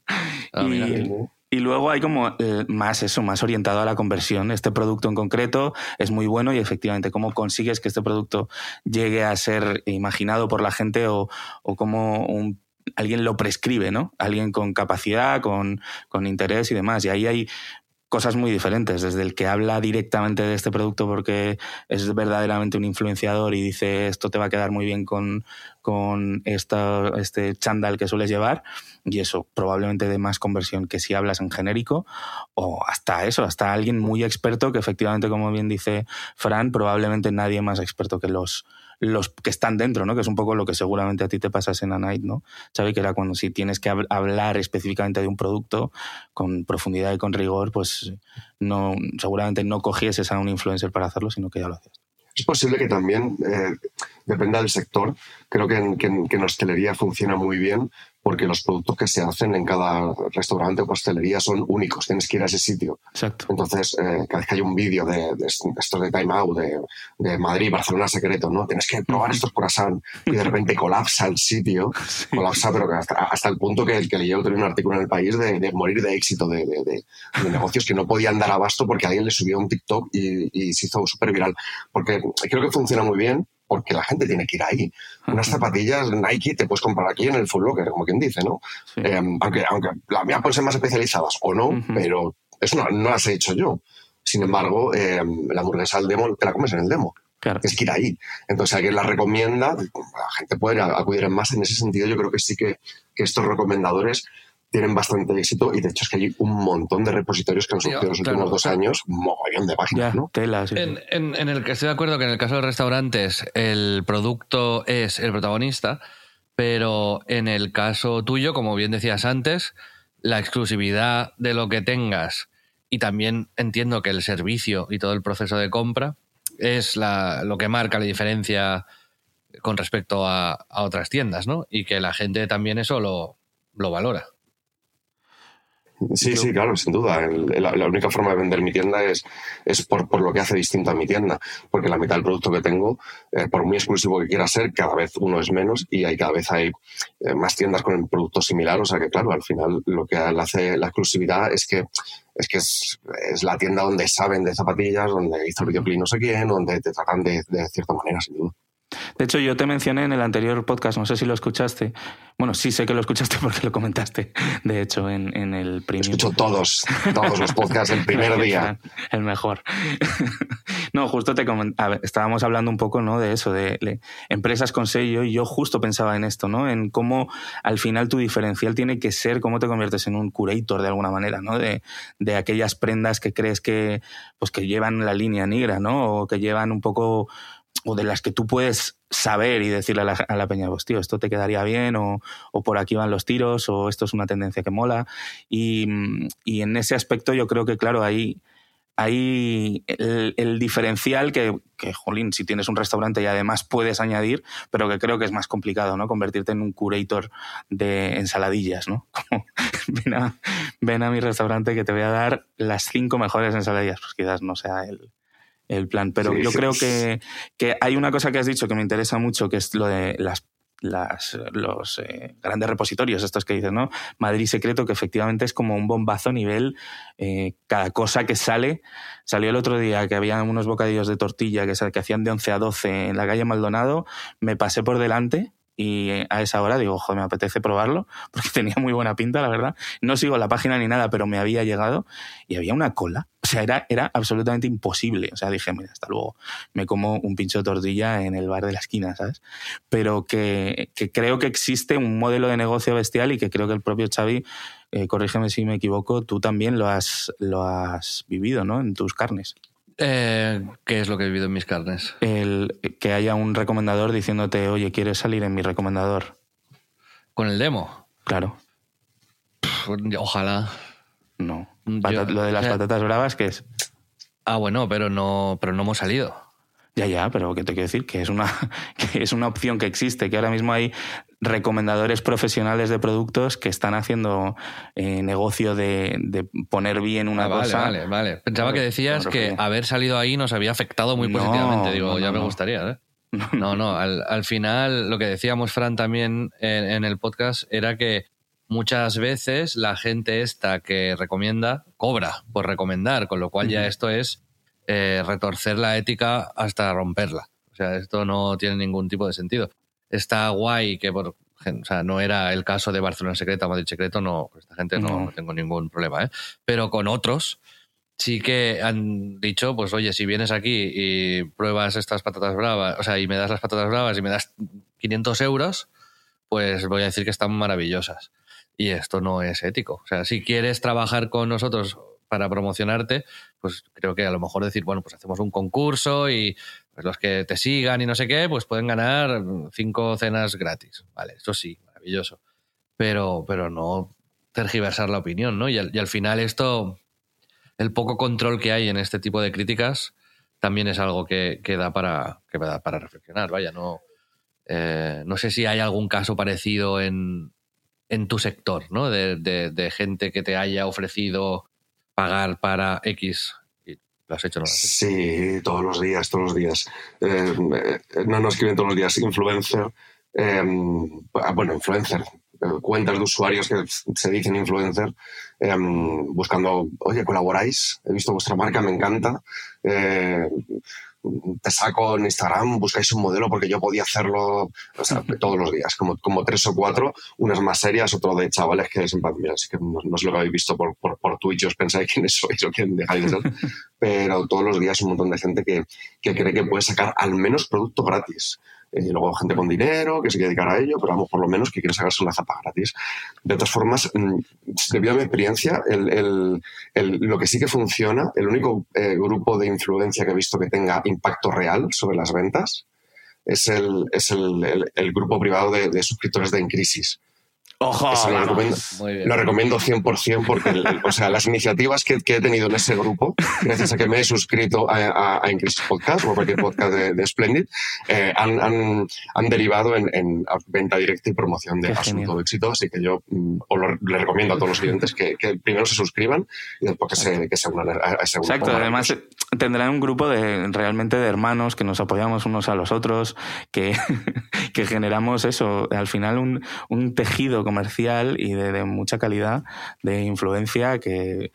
Speaker 1: Ah,
Speaker 2: y, y luego hay como eh, más eso, más orientado a la conversión. Este producto en concreto es muy bueno y efectivamente cómo consigues que este producto llegue a ser imaginado por la gente o, o cómo un- alguien lo prescribe, ¿no? Alguien con capacidad, con, con interés y demás. Y ahí hay cosas muy diferentes, desde el que habla directamente de este producto porque es verdaderamente un influenciador y dice esto te va a quedar muy bien con, con esta, este chándal que sueles llevar y eso probablemente de más conversión que si hablas en genérico o hasta eso, hasta alguien muy experto que efectivamente como bien dice Fran, probablemente nadie más experto que los los que están dentro, ¿no? Que es un poco lo que seguramente a ti te pasas en A Night, ¿no? Xavi, que era cuando si tienes que hab- hablar específicamente de un producto con profundidad y con rigor, pues no, seguramente no cogieses a un influencer para hacerlo, sino que ya lo hacías.
Speaker 3: Es posible que también eh, dependa del sector. Creo que en, que en- que en hostelería funciona muy bien porque los productos que se hacen en cada restaurante o hostelería son únicos. Tienes que ir a ese sitio.
Speaker 2: Exacto.
Speaker 3: Entonces, eh, cada vez que hay un vídeo de, de estos de Time Out, de, de Madrid, Barcelona secreto, ¿no? Tienes que probar estos croissants y de repente colapsa el sitio, colapsa, pero hasta, hasta el punto que, que leí otro un artículo en el país de, de morir de éxito de negocios que no podían dar abasto porque alguien le subió un TikTok y, y se hizo súper viral. Porque creo que funciona muy bien porque la gente tiene que ir ahí. Unas zapatillas Nike te puedes comprar aquí en el Full Locker, como quien dice, ¿no?
Speaker 2: Sí.
Speaker 3: Eh, aunque, aunque las mías pueden ser más especializadas o no,
Speaker 2: Ujú.
Speaker 3: pero eso no, no las he hecho yo. Sin embargo, eh, la hamburguesa al demo te la comes en el demo.
Speaker 2: Claro.
Speaker 3: Tienes que ir ahí. Entonces, alguien la recomienda, la gente puede acudir en más. En ese sentido, yo creo que sí que, que estos recomendadores tienen bastante éxito y de hecho es que hay un montón de repositorios que han surgido en los
Speaker 1: Claro,
Speaker 3: últimos dos
Speaker 1: claro.
Speaker 3: años, mogollón de páginas,
Speaker 2: Ya,
Speaker 3: ¿no?
Speaker 2: tela, sí.
Speaker 1: En, en- en el que estoy de acuerdo que en el caso de restaurantes el producto es el protagonista, pero en el caso tuyo, como bien decías antes, la exclusividad de lo que tengas y también entiendo que el servicio y todo el proceso de compra es la- lo que marca la diferencia con respecto a, a otras tiendas, ¿no? Y que la gente también eso lo, lo valora.
Speaker 3: Sí, sí, claro, sin duda. la, única forma de vender mi tienda es, es por, por, lo que hace distinto a mi tienda, porque la mitad del producto que tengo, eh, por muy exclusivo que quiera ser, cada vez uno es menos y hay, cada vez hay eh, más tiendas con el producto similar. O sea que, claro, al final lo que hace la exclusividad es que es que es, la tienda donde saben de zapatillas, donde hizo el videoclip no sé quién, donde te tratan de, de cierta manera, sin duda.
Speaker 2: De hecho, yo te mencioné en el anterior podcast, no sé si lo escuchaste. Bueno, sí sé que lo escuchaste porque lo comentaste, de hecho, en, en el
Speaker 3: primer. Escucho todos, todos los podcasts el primer día.
Speaker 2: El mejor. no, justo te comentaba, estábamos hablando un poco ¿no? de eso, de, empresas con sello, y yo justo pensaba en esto, ¿no? En cómo al final tu diferencial tiene que ser cómo te conviertes en un curator de alguna manera, ¿no? De, de aquellas prendas que crees que, pues, que llevan la línea negra, ¿no? O que llevan un poco o de las que tú puedes saber y decirle a la, peña, pues tío, esto te quedaría bien, o, o, por aquí van los tiros, o esto es una tendencia que mola. Y, y en ese aspecto yo creo que, claro, ahí, ahí el, el, diferencial que, que, jolín, si tienes un restaurante y además puedes añadir, pero que creo que es más complicado, ¿no? Convertirte en un curator de ensaladillas, ¿no? Como, ven, a, ven a mi restaurante que te voy a dar las cinco mejores ensaladillas. Pues quizás no sea el, el plan. Pero yo creo que, que, hay una cosa que has dicho que me interesa mucho, que es lo de las las, los eh, grandes repositorios, estos que dices, ¿no? Madrid Secreto, que efectivamente es como un bombazo a nivel eh, cada cosa que sale. Salió el otro día que había unos bocadillos de tortilla que, que hacían de 11 a 12 en la calle Maldonado. Me pasé por delante y a esa hora digo, joder, me apetece probarlo, porque tenía muy buena pinta, la verdad. No sigo la página ni nada, pero me había llegado y había una cola. O sea, era, absolutamente imposible. O sea, dije, mira, hasta luego, me como un pincho de tortilla en el bar de la esquina, ¿sabes? Pero que, que creo que existe un modelo de negocio bestial y que creo que el propio Xavi, eh, corrígeme si me equivoco, tú también lo has, lo has vivido, ¿no? En tus carnes.
Speaker 1: Eh, ¿Qué es lo que he vivido en mis carnes?
Speaker 2: El que haya un recomendador diciéndote, oye, ¿quieres salir en mi recomendador?
Speaker 1: ¿Con el demo?
Speaker 2: Claro.
Speaker 1: ojalá.
Speaker 2: No. lo de las patatas bravas, ¿qué es?
Speaker 1: Ah, bueno, pero no, pero no hemos salido.
Speaker 2: Ya, ya, pero ¿qué te quiero decir? Que es una, que es una opción que existe, que ahora mismo hay recomendadores profesionales de productos que están haciendo eh, negocio de, de, poner bien una
Speaker 1: ah, vale,
Speaker 2: cosa.
Speaker 1: Vale, vale. Pensaba que decías que haber salido ahí nos había afectado muy positivamente. Digo, ya me gustaría, ¿eh? No, no, al, al, final lo que decíamos, Fran, también en, en, el podcast era que muchas veces la gente esta que recomienda cobra por recomendar, con lo cual ya esto es eh, retorcer la ética hasta romperla. O sea, esto no tiene ningún tipo de sentido está guay que por o sea, no era el caso de Barcelona Secreta o Madrid Secreto, no, esta gente no, tengo ningún problema, ¿eh? Pero con otros sí que han dicho, pues oye, si vienes aquí y pruebas estas patatas bravas, o sea, y me das las patatas bravas y me das 500 euros, pues voy a decir que están maravillosas. Y esto no es ético. O sea, si quieres trabajar con nosotros para promocionarte, pues creo que a lo mejor decir, bueno, pues hacemos un concurso y pues los que te sigan y no sé qué, pues pueden ganar cinco cenas gratis. Vale, eso sí, maravilloso. Pero, pero no tergiversar la opinión, ¿no? Y al, final esto, el poco control que hay en este tipo de críticas, también es algo que, que da para, que para reflexionar. Vaya, no, eh, no sé si hay algún caso parecido en, en tu sector, ¿no? De, de, gente que te haya ofrecido pagar para X has hecho?
Speaker 3: Sí, todos los días, todos los días. Eh, no nos escriben todos los días influencer. Eh, bueno, influencer, eh, cuentas de usuarios que se dicen influencer, buscando, oye, colaboráis, he visto vuestra marca, me encanta te saco en Instagram, buscáis un modelo porque yo podía hacerlo o sea, todos los días, como, como tres o cuatro, unas más serias, otro de chavales que es en mira, que no, no, es lo que habéis visto por, por, por Twitch, os pensáis quiénes sois o quién dejáis de ser, pero todos los días un montón de gente que, que cree que puede sacar al menos producto gratis. Eh, luego gente con dinero que se quiere dedicar a ello, pero vamos, por lo menos que quiere sacarse una zapa gratis. De todas formas, mm, debido a mi experiencia, el, el, lo que sí que funciona, el único eh, grupo de influencia que he visto que tenga impacto real sobre las ventas es el, es el, el grupo privado de, de suscriptores de En Crisis
Speaker 2: Ojo,
Speaker 3: Eso lo recomiendo,
Speaker 1: Muy bien.
Speaker 3: lo recomiendo 100% porque el- el- o sea, las iniciativas que, que he tenido en ese grupo, gracias a que me he suscrito a, a, a Increase Podcast o a cualquier podcast de, de Splendid, eh, han, han, han derivado en, en venta directa y promoción de
Speaker 2: Qué
Speaker 3: absoluto
Speaker 2: genial.
Speaker 3: éxito. Así que yo mm, os lo, le recomiendo a todos los oyentes que, que primero se suscriban y después que se, que se unan a, a ese grupo.
Speaker 2: Exacto, además eh, tendrán un grupo de realmente de hermanos que nos apoyamos unos a los otros, que, que generamos eso, al final un, un tejido comercial y de, de mucha calidad de influencia que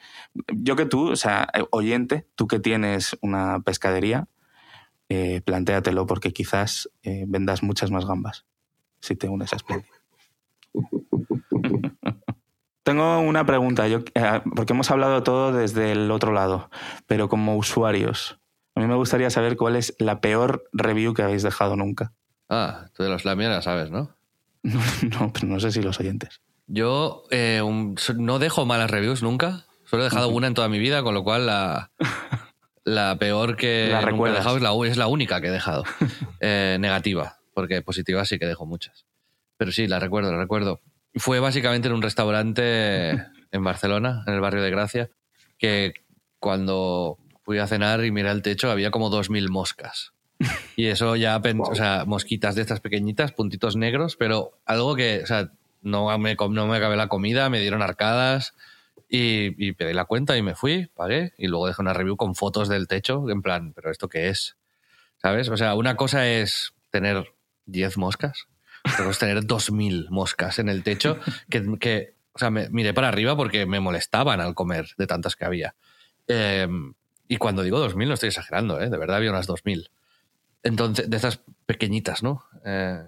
Speaker 2: yo que tú, o sea, eh, oyente, tú que tienes una pescadería, eh, plantéatelo porque quizás eh, vendas muchas más gambas si te unes a Splendid. Tengo una pregunta, yo, eh, porque hemos hablado todo desde el otro lado, pero como usuarios, a mí me gustaría saber cuál es la peor review que habéis dejado nunca.
Speaker 1: Ah, tú de los lamias ya sabes, ¿no?
Speaker 2: No, pero no sé si los oyentes.
Speaker 1: Yo eh, un- no dejo malas reviews nunca. Solo he dejado una en toda mi vida, con lo cual la, la peor que
Speaker 2: La
Speaker 1: nunca he dejado es la, u- es la única que he dejado. Eh, negativa, porque positiva sí que dejo muchas. Pero sí, la recuerdo, la recuerdo. Fue básicamente en un restaurante en Barcelona, en el barrio de Gracia, que cuando fui a cenar y miré al techo había como 2.000 moscas. Y eso ya, pen- o sea, mosquitas de estas pequeñitas, puntitos negros, pero algo que, o sea, no me, no me acabé la comida, me dieron arcadas y, y pedí la cuenta y me fui, pagué y luego dejé una review con fotos del techo, en plan, ¿pero esto qué es? ¿Sabes? O sea, una cosa es tener 10 moscas, cosa es tener 2.000 moscas en el techo que, que o sea, me miré para arriba porque me molestaban al comer de tantas que había. Eh, y cuando digo 2.000 no estoy exagerando, ¿eh? de verdad había unas 2.000. Entonces, de esas pequeñitas, ¿no? Eh,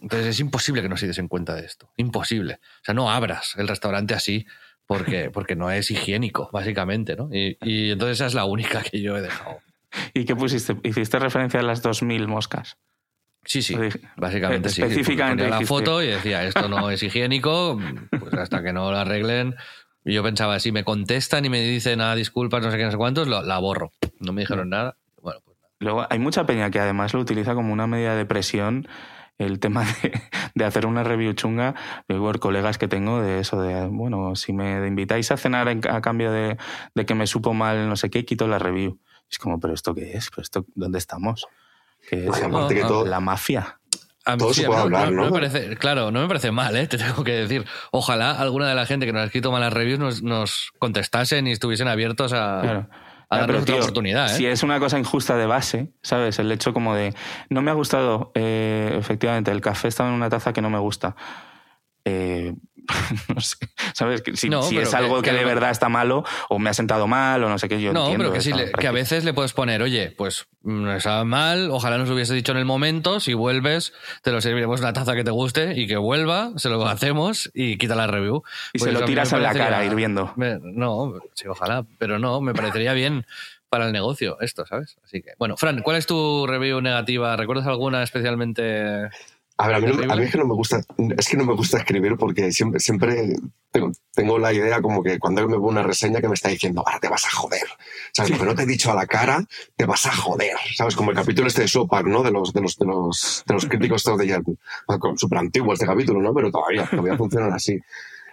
Speaker 1: entonces es imposible que no se en cuenta de esto. Imposible. O sea, no abras el restaurante así porque, porque no es higiénico, básicamente, ¿no? Y, y entonces esa es la única que yo he dejado.
Speaker 2: ¿Y qué pusiste? ¿Hiciste referencia a las 2.000 moscas?
Speaker 1: Sí, sí, básicamente sí.
Speaker 2: Específicamente
Speaker 1: Ponía la
Speaker 2: dijiste-
Speaker 1: foto y decía, esto no es higiénico, pues hasta que no lo arreglen. Y yo pensaba, si me contestan y me dicen, ah, disculpas, no sé qué, no sé cuántos, la borro. No me dijeron nada. Pues.
Speaker 2: Luego, hay mucha peña que además lo utiliza como una medida de presión el tema de, de hacer una review chunga. Por colegas que tengo de eso, de, bueno, si me invitáis a cenar en- a cambio de, de que me supo mal no sé qué, quito la review. Es como, ¿pero esto qué es? ¿Pero esto dónde estamos? ¿Qué es?
Speaker 3: Ay, aparte que
Speaker 1: No,
Speaker 3: todo-
Speaker 2: La mafia.
Speaker 1: A mí
Speaker 3: Todo se puede hablar, ¿no?
Speaker 1: me parece, claro, no me parece mal, ¿eh? te tengo que decir. Ojalá alguna de la gente que nos ha escrito malas reviews nos, nos contestasen y estuviesen abiertos a,
Speaker 2: Claro.
Speaker 1: A
Speaker 2: Ya,
Speaker 1: darnos
Speaker 2: pero,
Speaker 1: otra oportunidad. ¿eh?
Speaker 2: Si es una cosa injusta de base, ¿sabes? El hecho como de. No me ha gustado, eh, efectivamente, el café estaba en una taza que no me gusta. Eh, no sé, ¿sabes? Si,
Speaker 1: No,
Speaker 2: si es algo que,
Speaker 1: que
Speaker 2: de
Speaker 1: no-
Speaker 2: verdad está malo o me ha sentado mal o no sé qué, yo
Speaker 1: no, pero que,
Speaker 2: esa
Speaker 1: le- que a veces le puedes poner, oye, pues me sabe mal, ojalá nos hubiese dicho en el momento, si vuelves, te lo serviremos una taza que te guste y que vuelva, se lo hacemos y quita la review.
Speaker 2: Y
Speaker 1: Pues
Speaker 2: se
Speaker 1: eso
Speaker 2: lo
Speaker 1: a
Speaker 2: tiras en la cara hirviendo.
Speaker 1: me- no, sí, ojalá, pero no, me parecería bien para el negocio esto, ¿sabes? Así que, bueno, Fran, ¿cuál es tu review negativa? ¿Recuerdas alguna especialmente?
Speaker 3: A ver, a mí, no- a mí es que no me gusta, es que no me gusta escribir porque siempre, siempre tengo, tengo la idea como que cuando me pone una reseña que me está diciendo, ahora te vas a joder. ¿Sabes? Lo que no te he dicho a la cara, te vas a joder. ¿Sabes? Como el capítulo este de Sopak, ¿no? De los, de los, de los, de los críticos de súper antiguo este capítulo, ¿no? Pero todavía, todavía funcionan así.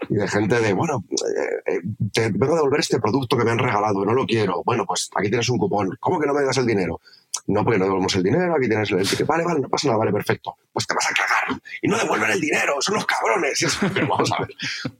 Speaker 3: Y de gente de, bueno, eh, eh, te vengo a devolver este producto que me han regalado, no lo quiero. Bueno, pues aquí tienes un cupón. ¿Cómo que no me das el dinero? No, porque no devolvemos el dinero, aquí tienes el ticket. Vale, vale, no pasa nada, vale, perfecto. Pues te vas a cagar. Y no devuelven el dinero, son los cabrones. Y pero vamos a ver,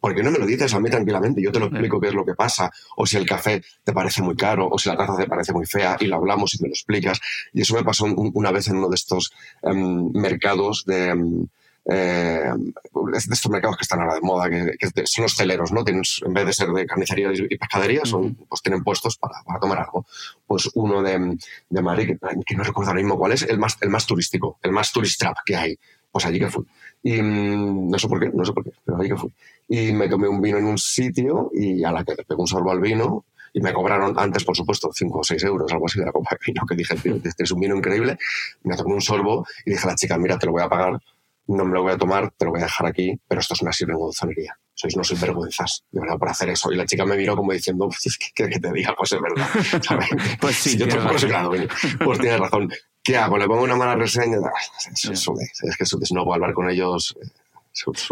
Speaker 3: ¿por qué no me lo dices a mí tranquilamente? Yo te lo explico qué es lo que pasa. O si el café te parece muy caro, o si la taza te parece muy fea, y lo hablamos y me lo explicas. Y eso me pasó un- una vez en uno de estos em, mercados de... em, eh, de estos mercados que están ahora de moda, que, que son los celeros, ¿no? Tienen, en vez de ser de carnicerías y pescaderías, son, pues tienen puestos para, para tomar algo. Pues uno de, de Madrid, que, que no recuerdo ahora mismo cuál es, el más, el más turístico, el más tourist trap que hay. Pues allí que fui. Y mm, no sé por qué, no sé por qué, pero allí que fui. Y me tomé un vino en un sitio y a la que le pegó un sorbo al vino, y me cobraron antes, por supuesto, 5 o 6 euros, algo así de la copa de vino, que dije, tío, este es un vino increíble. Me tomé un sorbo y dije a la chica, mira, te lo voy a pagar, no me lo voy a tomar, te lo voy a dejar aquí, pero esto es una sinvergüenzonería. Sois no sinvergüenzas, de verdad, por hacer eso. Y la chica me miró como diciendo, pues es que, ¿qué que te diga? Pues es verdad.
Speaker 2: Pues sí,
Speaker 3: Si yo tampoco soy coño. pues tienes razón. ¿Qué hago? ¿Le pongo una mala reseña? Ah, es que si no hablar con ellos, eh,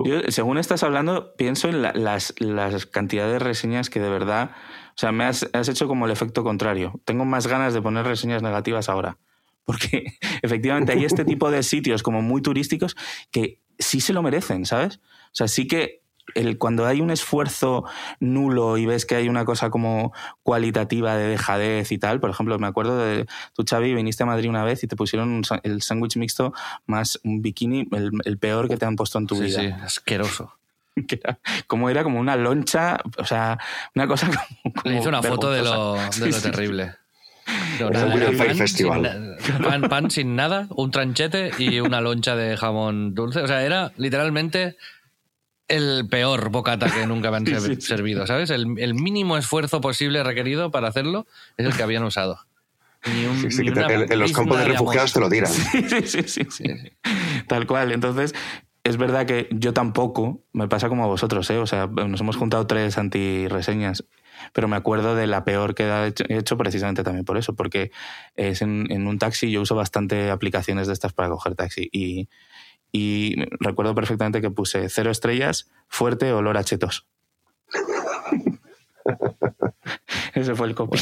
Speaker 2: Yo, según estás hablando, pienso en la- las, las cantidades de reseñas que de verdad. O sea, me has, has hecho como el efecto contrario. Tengo más ganas de poner reseñas negativas ahora. Porque efectivamente hay este tipo de sitios como muy turísticos que sí se lo merecen, ¿sabes? O sea, sí que el, cuando hay un esfuerzo nulo y ves que hay una cosa como cualitativa de dejadez y tal, por ejemplo, me acuerdo de tú, Xavi, viniste a Madrid una vez y te pusieron un el sándwich mixto más un bikini, el, el peor que te han puesto en tu
Speaker 1: Sí,
Speaker 2: vida.
Speaker 1: sí, asqueroso.
Speaker 2: que era, como era como una loncha, o sea, una cosa como.
Speaker 1: Le hice una foto de lo, de lo terrible. Pan
Speaker 3: Festival.
Speaker 1: sin pan, pan sin nada, un tranchete y una loncha de jamón dulce. O sea, era literalmente el peor bocata que nunca me han
Speaker 2: Sí, sí,
Speaker 1: servido, ¿sabes? El, el mínimo esfuerzo posible requerido para hacerlo es el que habían usado. Ni un-
Speaker 3: Sí,
Speaker 1: ni
Speaker 3: te- en, los campos de refugiados te lo tiran.
Speaker 2: Sí, sí, sí, sí, sí. Tal cual. Entonces, es verdad que yo tampoco, me pasa como a vosotros, ¿eh? O sea, nos hemos juntado tres anti-reseñas, pero me acuerdo de la peor que he hecho, he hecho precisamente también por eso, porque es en, en un taxi, yo uso bastante aplicaciones de estas para coger taxi y, y recuerdo perfectamente que puse cero estrellas, fuerte, olor a chetos. Ese fue el copy.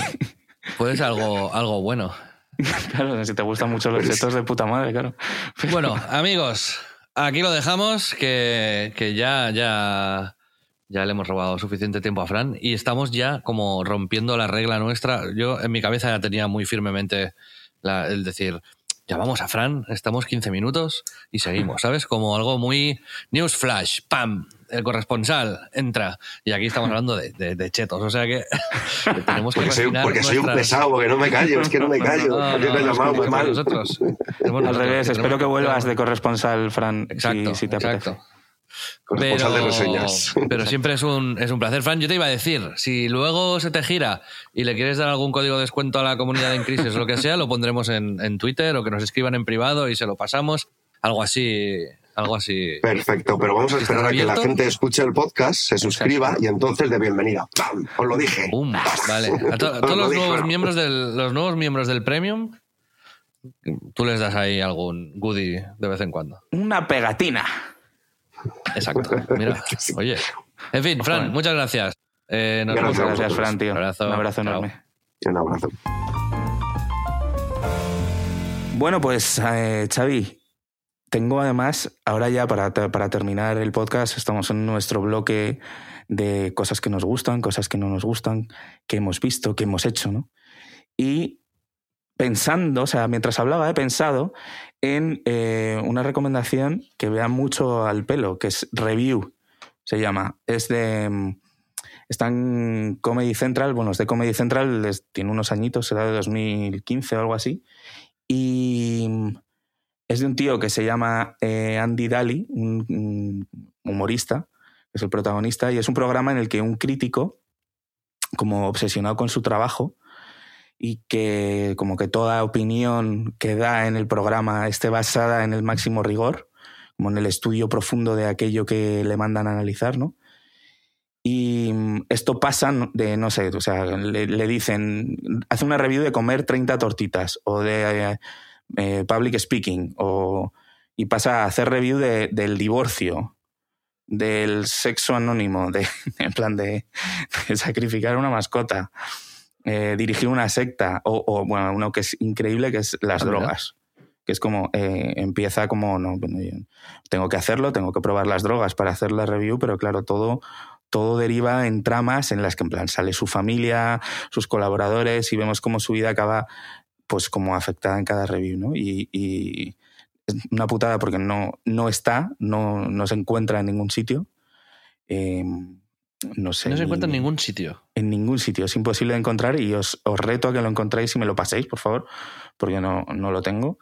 Speaker 1: Pues algo, algo bueno.
Speaker 2: Claro, si te gustan mucho los chetos de puta madre, claro.
Speaker 1: Bueno, amigos, aquí lo dejamos, que, que ya, ya, ya le hemos robado suficiente tiempo a Fran y estamos ya como rompiendo la regla nuestra. Yo en mi cabeza ya tenía muy firmemente la- el decir, llamamos a Fran, estamos 15 minutos y seguimos, ¿sabes? Como algo muy news flash, pam, el corresponsal entra y aquí estamos hablando de, de- de chetos, o sea que, tenemos que
Speaker 3: Porque soy, porque soy un pesado, porque no me callo, es que no me callo.
Speaker 1: No,
Speaker 3: Yo
Speaker 1: no, no,
Speaker 3: llamado muy mal.
Speaker 1: nosotros.
Speaker 2: Al revés, espero que vuelvas de corresponsal, Fran, si-
Speaker 1: Exacto,
Speaker 2: si, te apetece.
Speaker 1: exacto.
Speaker 3: Corresponsal de reseñas.
Speaker 1: pero siempre es un, es un placer. Fran, yo te iba a decir, si luego se te gira y le quieres dar algún código de descuento a la comunidad en crisis o lo que sea, lo pondremos en, en Twitter o que nos escriban en privado y se lo pasamos. Algo así, algo así.
Speaker 3: Perfecto, pero vamos a
Speaker 1: ¿Estás
Speaker 3: esperar a que la gente escuche el podcast, se suscriba y entonces de bienvenida. ¡Pam! Os lo dije.
Speaker 1: ¡Bum! Vale. A, to- a
Speaker 3: Os
Speaker 1: todos
Speaker 3: lo
Speaker 1: los
Speaker 3: dije.
Speaker 1: nuevos miembros del, los nuevos miembros del Premium, tú les das ahí algún goodie de vez en cuando.
Speaker 2: Una pegatina.
Speaker 1: Exacto. Mira, oye. En fin, Fran, muchas gracias. Eh, nos
Speaker 3: Gracias,
Speaker 1: vemos.
Speaker 2: Gracias, Fran, tío.
Speaker 1: Un abrazo.
Speaker 2: Un abrazo
Speaker 1: Chao.
Speaker 2: enorme.
Speaker 3: Un abrazo.
Speaker 2: Bueno, pues, eh, Xavi, tengo además, ahora ya para, para terminar el podcast, estamos en nuestro bloque de cosas que nos gustan, cosas que no nos gustan, que hemos visto, que hemos hecho, ¿no? Y pensando, o sea, mientras hablaba, he pensado en eh, una recomendación que vea mucho al pelo, que es Review, se llama. Es de... mm, Está en Comedy Central, bueno, es de Comedy Central, tiene unos añitos, será de 2015 o algo así. Y es de un tío que se llama eh, Andy Daly, un, un humorista, que es el protagonista, y es un programa en el que un crítico, como obsesionado con su trabajo, y que como que toda opinión que da en el programa esté basada en el máximo rigor, como en el estudio profundo de aquello que le mandan a analizar, ¿no? Y mm, esto pasa de, no sé, o sea, le, le dicen, hace una review de comer 30 tortitas o de eh, public speaking, o, y pasa a hacer review de- del divorcio, del sexo anónimo, de, en plan de, de sacrificar una mascota, eh, dirigir una secta, o, o, bueno, uno que es increíble, que es las
Speaker 1: Ah,
Speaker 2: drogas. Que es como, eh, empieza como, no, bueno, yo tengo que hacerlo, tengo que probar las drogas para hacer la review, pero claro, todo, todo deriva en tramas en las que en plan sale su familia, sus colaboradores y vemos cómo su vida acaba pues como afectada en cada review, ¿no? Y, y es una putada porque no, no está, no, no se encuentra en ningún sitio. Eh, no sé.
Speaker 1: No se encuentra en ningún sitio.
Speaker 2: en ningún sitio. Es imposible de encontrar y os, os reto a que lo encontréis y me lo paséis, por favor, porque no, no lo tengo.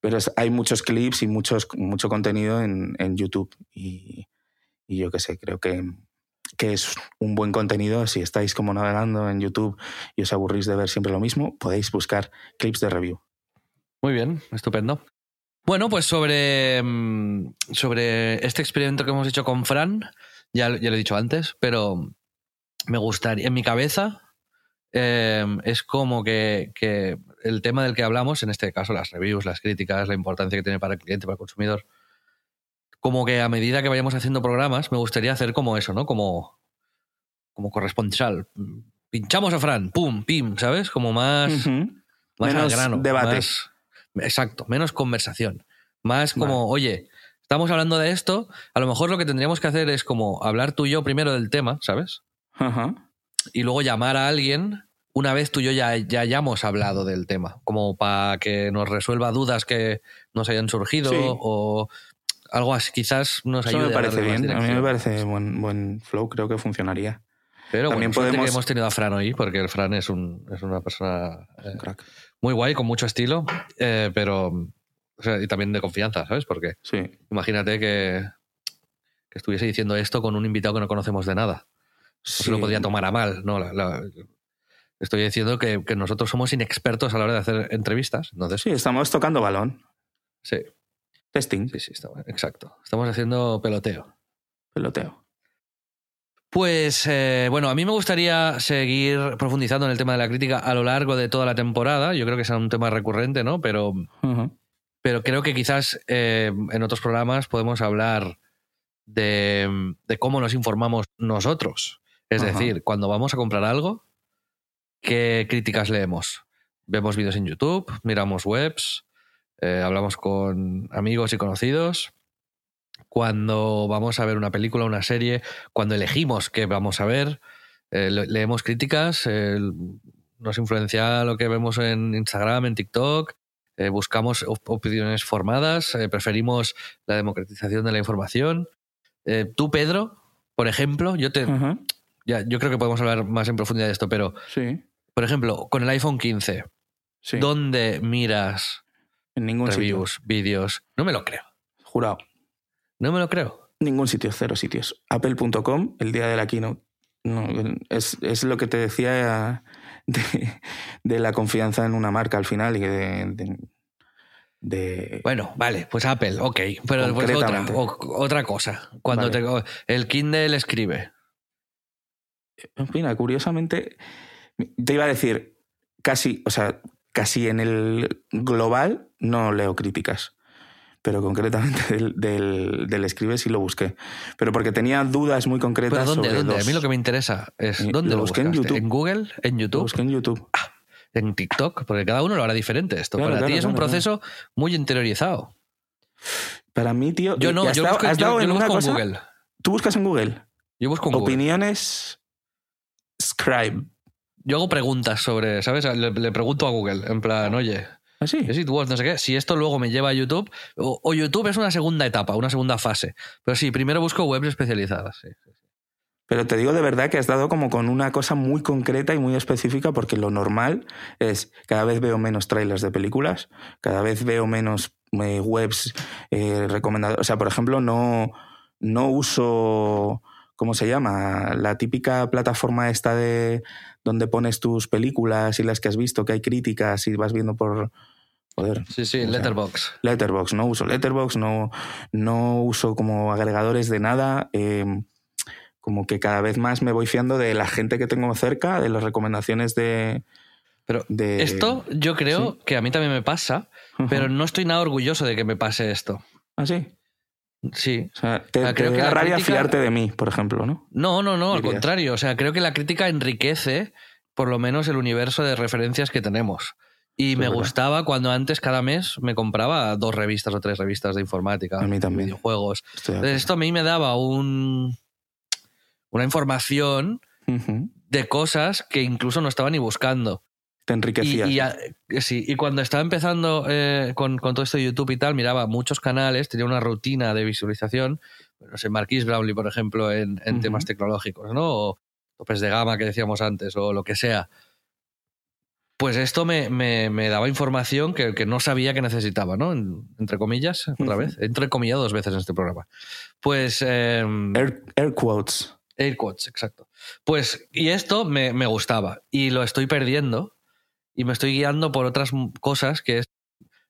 Speaker 2: Pero es- hay muchos clips y muchos, mucho contenido en, en YouTube y, y yo qué sé, creo que, que es un buen contenido. Si estáis como navegando en YouTube y os aburrís de ver siempre lo mismo, podéis buscar clips de review.
Speaker 1: Muy bien, estupendo. Bueno, pues sobre, mm, sobre este experimento que hemos hecho con Fran, ya, ya lo he dicho antes, pero me gustaría, en mi cabeza, eh, es como que, que el tema del que hablamos, en este caso las reviews, las críticas, la importancia que tiene para el cliente, para el consumidor, como que a medida que vayamos haciendo programas, me gustaría hacer como eso, ¿no? Como, como corresponsal. Pinchamos a Fran, pum, pim, ¿sabes? Como más,
Speaker 2: Ujú.
Speaker 1: más al
Speaker 2: Menos
Speaker 1: grano.
Speaker 2: debate.
Speaker 1: más- exacto, menos conversación. Más como, oye, estamos hablando de esto, a lo mejor lo que tendríamos que hacer es como hablar tú y yo primero del tema, ¿sabes?
Speaker 2: Ajá.
Speaker 1: y luego llamar a alguien una vez tú y yo ya, ya hayamos hablado del tema, como para que nos resuelva dudas que nos hayan surgido
Speaker 2: Sí.
Speaker 1: o algo así, quizás nos
Speaker 2: Eso
Speaker 1: ayude
Speaker 2: me
Speaker 1: a
Speaker 2: parece
Speaker 1: más
Speaker 2: bien. A mí me parece buen, buen flow, creo que funcionaría.
Speaker 1: Pero
Speaker 2: También
Speaker 1: bueno,
Speaker 2: podemos-
Speaker 1: que hemos tenido a Fran hoy, porque el Fran es, un, es una persona eh,
Speaker 2: Crack.
Speaker 1: muy guay, con mucho estilo, eh, pero o sea, y también de confianza, ¿sabes? Porque
Speaker 2: Sí.
Speaker 1: imagínate que, que estuviese diciendo esto con un invitado que no conocemos de nada.
Speaker 2: Sí.
Speaker 1: se lo podría tomar a mal. No, la- la- estoy diciendo que, que nosotros somos inexpertos a la hora de hacer entrevistas. Entonces,
Speaker 2: Sí, estamos tocando balón.
Speaker 1: sí,
Speaker 2: Testing.
Speaker 1: sí, sí, estamos- exacto. Estamos haciendo peloteo.
Speaker 2: Peloteo.
Speaker 1: Pues eh, bueno, a mí me gustaría seguir profundizando en el tema de la crítica a lo largo de toda la temporada. Yo creo que sea un tema recurrente, ¿no? Pero. Pero creo que quizás eh, en otros programas podemos hablar de, de cómo nos informamos nosotros. Es
Speaker 2: Ajá.
Speaker 1: decir, cuando vamos a comprar algo, ¿qué críticas leemos? Vemos vídeos en YouTube, miramos webs, eh, hablamos con amigos y conocidos. Cuando vamos a ver una película, una serie, cuando elegimos qué vamos a ver, eh, le- leemos críticas, nos influencia lo que vemos en Instagram, en TikTok, eh, buscamos op- opiniones formadas, eh, preferimos la democratización de la información. Eh, tú, Pedro, por ejemplo, yo te, ya, yo creo que podemos hablar más en profundidad de esto, pero,
Speaker 2: Sí.
Speaker 1: por ejemplo, con el iPhone 15,
Speaker 2: Sí.
Speaker 1: ¿dónde miras
Speaker 2: En ningún
Speaker 1: reviews, vídeos? No me lo creo.
Speaker 2: Jurado.
Speaker 1: No me lo creo.
Speaker 2: Ningún sitio, cero sitios. Apple.com, el día de la keynote. No, es, es lo que te decía de, de la confianza en una marca al final y de. de- de-
Speaker 1: Bueno, vale, pues Apple, ok. Pero pues otra,
Speaker 2: Concretamente.
Speaker 1: o- otra cosa. Cuando
Speaker 2: Vale.
Speaker 1: te, el Kindle escribe.
Speaker 2: Mira, curiosamente, te iba a decir, casi, o sea, casi en el global no leo críticas. Pero concretamente del, del, del escribe sí lo busqué. Pero porque tenía dudas muy concretas
Speaker 1: ¿Pero dónde?
Speaker 2: sobre
Speaker 1: ¿Dónde? A mí lo que me interesa es ¿dónde
Speaker 2: lo
Speaker 1: lo,
Speaker 2: busqué en? YouTube.
Speaker 1: ¿En Google? ¿En
Speaker 2: Lo
Speaker 1: YouTube?
Speaker 2: busqué en YouTube.
Speaker 1: ¿En TikTok? Porque cada uno lo hará diferente esto.
Speaker 2: Claro,
Speaker 1: Para ti
Speaker 2: claro,
Speaker 1: es un proceso muy interiorizado.
Speaker 2: Para mí, tío.
Speaker 1: Yo
Speaker 2: ¿y
Speaker 1: no, yo busco, yo- yo
Speaker 2: en
Speaker 1: lo
Speaker 2: una
Speaker 1: busco en
Speaker 2: cosa?
Speaker 1: Google.
Speaker 2: Tú buscas en Google.
Speaker 1: Yo busco en Google.
Speaker 2: Opiniones. Scribe.
Speaker 1: Yo hago preguntas sobre, ¿sabes? Le, le pregunto a Google, en plan, oye,
Speaker 2: ¿Ah, sí?
Speaker 1: ¿es it worth no sé qué? Si esto luego me lleva a YouTube, o, o YouTube es una segunda etapa, una segunda fase. Pero sí, primero busco webs especializadas. sí.
Speaker 2: Pero te digo de verdad que has dado como con una cosa muy concreta y muy específica, porque lo normal es cada vez veo menos trailers de películas, cada vez veo menos eh, webs eh, recomendadas. O sea, por ejemplo, no, no uso. ¿Cómo se llama? La típica plataforma esta de donde pones tus películas y las que has visto, que hay críticas y vas viendo por. Joder.
Speaker 1: Sí, sí,
Speaker 2: sea,
Speaker 1: Letterbox.
Speaker 2: Letterbox, no uso Letterbox, no, no uso como agregadores de nada. eh, como que cada vez más me voy fiando de la gente que tengo cerca, de las recomendaciones de.
Speaker 1: Pero
Speaker 2: de-
Speaker 1: esto yo creo que a mí también me pasa, pero no estoy nada orgulloso de que me pase esto.
Speaker 2: Ah, sí.
Speaker 1: Sí.
Speaker 2: O sea, te,
Speaker 1: Ah, creo
Speaker 2: te
Speaker 1: que
Speaker 2: da
Speaker 1: la
Speaker 2: rabia
Speaker 1: crítica-
Speaker 2: fiarte de mí, por ejemplo, ¿no?
Speaker 1: No, no, no, al contrario. O sea, creo que la crítica enriquece por lo menos el universo de referencias que tenemos. Y me gustaba cuando antes cada mes me compraba dos revistas o tres revistas de informática,
Speaker 2: A mí también.
Speaker 1: videojuegos. Entonces, esto a mí me daba un, una información de cosas que incluso no estaba ni buscando.
Speaker 2: Te
Speaker 1: Y,
Speaker 2: enriquecías.
Speaker 1: y, a- sí, y cuando estaba empezando eh, con, con todo esto de YouTube y tal, miraba muchos canales, tenía una rutina de visualización. No sé, Marquis Brownlee, por ejemplo, en, temas tecnológicos, ¿no? O topes de gama que decíamos antes, o lo que sea. Pues esto me, me- me daba información que, que no sabía que necesitaba, ¿no? En- entre comillas, otra vez. He entrecomillado dos veces en este programa. Pues. eh,
Speaker 2: Air, air quotes.
Speaker 1: Air quotes, exacto. Pues, y esto me, me gustaba. Y lo estoy perdiendo. Y me estoy guiando por otras cosas que es.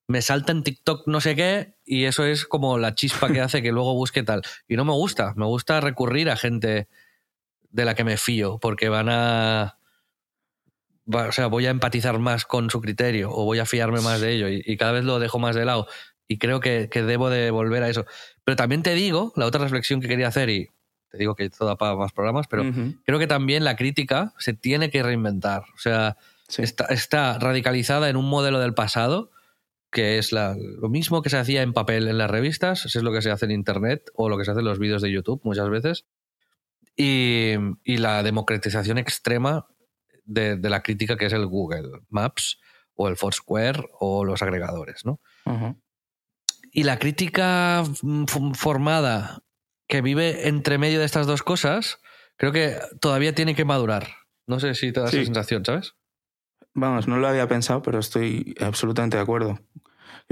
Speaker 1: Me salta en TikTok no sé qué. Y eso es como la chispa que hace que luego busque tal. Y no me gusta. Me gusta recurrir a gente de la que me fío. Porque van a. o sea, voy a empatizar más con su criterio. O voy a fiarme más de ello. Y, y cada vez lo dejo más de lado. y creo que, que debo de volver a eso. Pero también te digo, la otra reflexión que quería hacer, y te digo que todo para más programas, pero
Speaker 2: Ujú.
Speaker 1: creo que también la crítica se tiene que reinventar. O sea,
Speaker 2: Sí.
Speaker 1: está, está radicalizada en un modelo del pasado que es la- lo mismo que se hacía en papel en las revistas, eso es lo que se hace en Internet o lo que se hace en los vídeos de YouTube muchas veces. Y, y la democratización extrema de, de la crítica que es el Google Maps o el Foursquare o los agregadores, ¿no? Y la crítica mm, formada que vive entre medio de estas dos cosas, creo que todavía tiene que madurar. No sé si te da
Speaker 2: Sí.
Speaker 1: esa sensación, ¿sabes?
Speaker 2: Vamos, no lo había pensado, pero estoy absolutamente de acuerdo.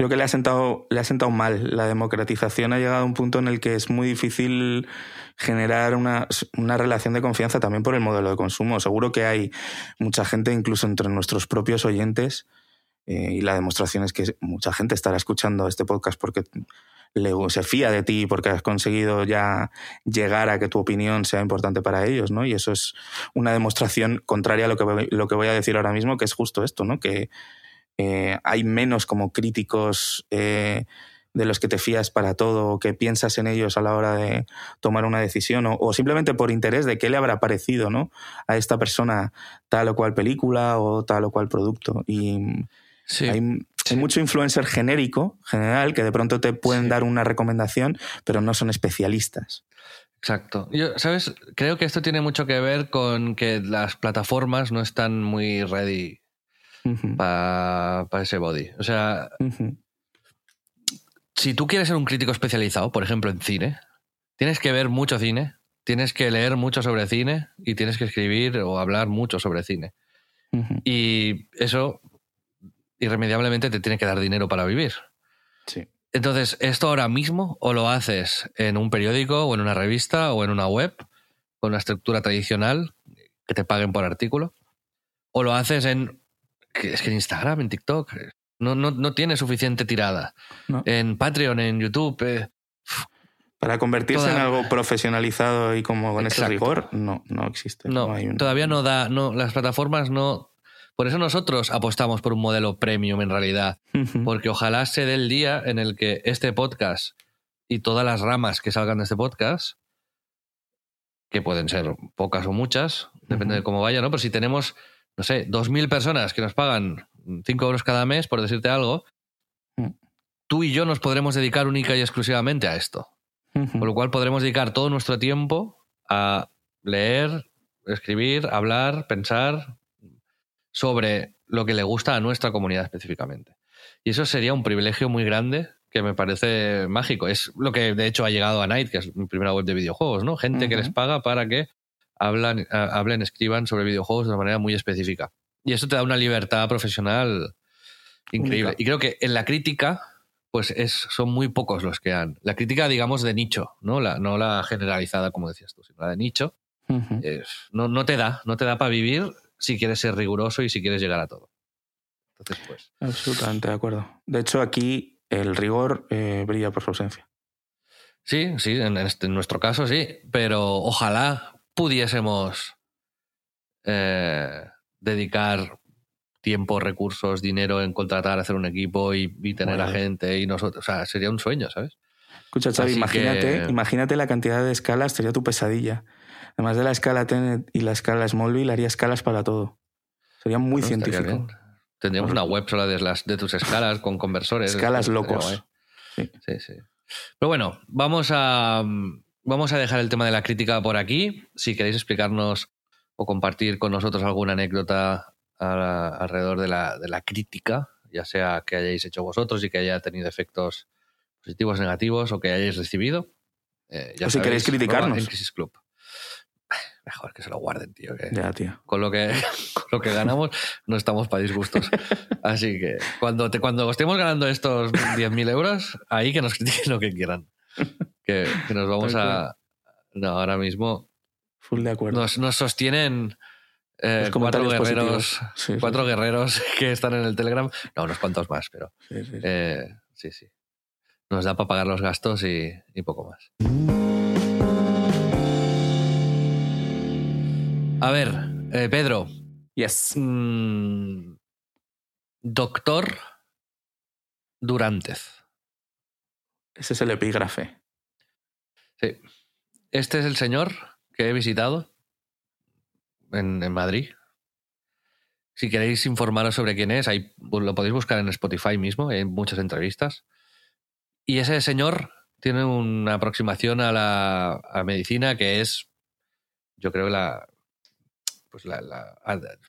Speaker 2: Creo que le ha sentado, le ha sentado mal. La democratización ha llegado a un punto en el que es muy difícil generar una, una relación de confianza también por el modelo de consumo. Seguro que hay mucha gente, incluso entre nuestros propios oyentes, eh, y la demostración es que mucha gente estará escuchando este podcast porque le, se fía de ti, porque has conseguido ya llegar a que tu opinión sea importante para ellos, ¿no? Y eso es una demostración contraria a lo que, lo que voy a decir ahora mismo, que es justo esto, ¿no? Que eh, hay menos como críticos eh, de los que te fías para todo, o que piensas en ellos a la hora de tomar una decisión, o, o simplemente por interés de qué le habrá parecido, ¿no? A esta persona tal o cual película o tal o cual producto. Y
Speaker 1: Sí.
Speaker 2: hay, hay mucho influencer genérico, general, que de pronto te pueden
Speaker 1: Sí.
Speaker 2: dar una recomendación, pero no son especialistas.
Speaker 1: Exacto. Yo, ¿sabes? Creo que esto tiene mucho que ver con que las plataformas no están muy ready Para ese body. O sea, si tú quieres ser un crítico especializado, por ejemplo, en cine, tienes que ver mucho cine, tienes que leer mucho sobre cine y tienes que escribir o hablar mucho sobre cine. Y eso irremediablemente te tiene que dar dinero para vivir.
Speaker 2: Sí.
Speaker 1: Entonces, esto ahora mismo o lo haces en un periódico o en una revista o en una web con una estructura tradicional que te paguen por artículo, o lo haces en que es que en Instagram, en TikTok, no, no, no tiene suficiente tirada.
Speaker 2: No.
Speaker 1: En Patreon, en YouTube, eh,
Speaker 2: Para convertirse
Speaker 1: Toda-
Speaker 2: en algo profesionalizado y como con ese
Speaker 1: Exacto.
Speaker 2: rigor, no, no existe.
Speaker 1: no,
Speaker 2: hay un-
Speaker 1: todavía no da, no, las plataformas no. Por eso nosotros apostamos por un modelo premium en realidad, porque ojalá se dé el día en el que este podcast y todas las ramas que salgan de este podcast, que pueden ser pocas o muchas, depende de cómo vaya, ¿no? Pero si tenemos, no sé, 2.000 personas que nos pagan 5 euros cada mes, por decirte algo,
Speaker 2: Mm.
Speaker 1: tú y yo nos podremos dedicar única y exclusivamente a esto. Con lo cual podremos dedicar todo nuestro tiempo a leer, escribir, hablar, pensar sobre lo que le gusta a nuestra comunidad específicamente. Y eso sería un privilegio muy grande que me parece mágico. Es lo que de hecho ha llegado a Night, que es mi primera web de videojuegos, ¿no? Gente que les paga para que hablan, a- hablen, escriban sobre videojuegos de una manera muy específica. Y eso te da una libertad profesional increíble.
Speaker 2: Única.
Speaker 1: Y creo que en la crítica, pues es, son muy pocos los que han. La crítica, digamos, de nicho, ¿no? La, no la generalizada, como decías tú, sino la de nicho. Es- no, no te da, no te da para vivir si quieres ser riguroso y si quieres llegar a todo. Entonces, pues.
Speaker 2: Absolutamente de acuerdo. De hecho, aquí el rigor eh, brilla por su ausencia.
Speaker 1: Sí, sí, en, este- en nuestro caso sí, pero ojalá pudiésemos eh, dedicar tiempo, recursos, dinero en contratar, hacer un equipo y, y tener a
Speaker 2: Bueno.
Speaker 1: gente y nosotros. O sea, sería un sueño, ¿sabes?
Speaker 2: Escucha, Xavi,
Speaker 1: Así
Speaker 2: imagínate,
Speaker 1: que-
Speaker 2: imagínate la cantidad de escalas, sería tu pesadilla. Además de la escala Tenet y la escala Smallville, haría escalas para todo. Sería muy
Speaker 1: Bueno,
Speaker 2: científico.
Speaker 1: Tendríamos una web sola de, las, de tus escalas con conversores.
Speaker 2: Escalas locos. Sí.
Speaker 1: Sí, sí. Pero bueno, vamos a, vamos a dejar el tema de la crítica por aquí. Si queréis explicarnos o compartir con nosotros alguna anécdota a- alrededor de la, de la crítica, ya sea que hayáis hecho vosotros y que haya tenido efectos positivos, negativos o que hayáis recibido. eh, ya
Speaker 2: O si
Speaker 1: sabéis,
Speaker 2: queréis criticarnos.
Speaker 1: en Crisis Club. Mejor que se lo guarden, tío. Que
Speaker 2: Ya, tío.
Speaker 1: con lo que, con lo que ganamos no estamos para disgustos. Así que cuando, te, cuando estemos ganando estos 10.000 euros, ahí que nos critiquen lo que quieran. Que, que nos vamos a... No, ahora mismo
Speaker 2: Full de acuerdo.
Speaker 1: nos, nos sostienen eh, cuatro guerreros.
Speaker 2: Sí,
Speaker 1: cuatro
Speaker 2: sí.
Speaker 1: guerreros que están en el Telegram. No, unos cuantos más, pero
Speaker 2: Sí, sí, sí.
Speaker 1: eh, sí, sí. Nos da para pagar los gastos y, y poco más. A ver, eh, Pedro,
Speaker 2: Yes.
Speaker 1: Mm, Doctor Durántez.
Speaker 2: Ese es el epígrafe.
Speaker 1: Sí. Este es el señor que he visitado en, Madrid. Si queréis informaros sobre quién es, ahí lo podéis buscar en Spotify mismo, hay muchas entrevistas. Y ese señor tiene una aproximación a la, medicina que es, yo creo, la, pues la, la-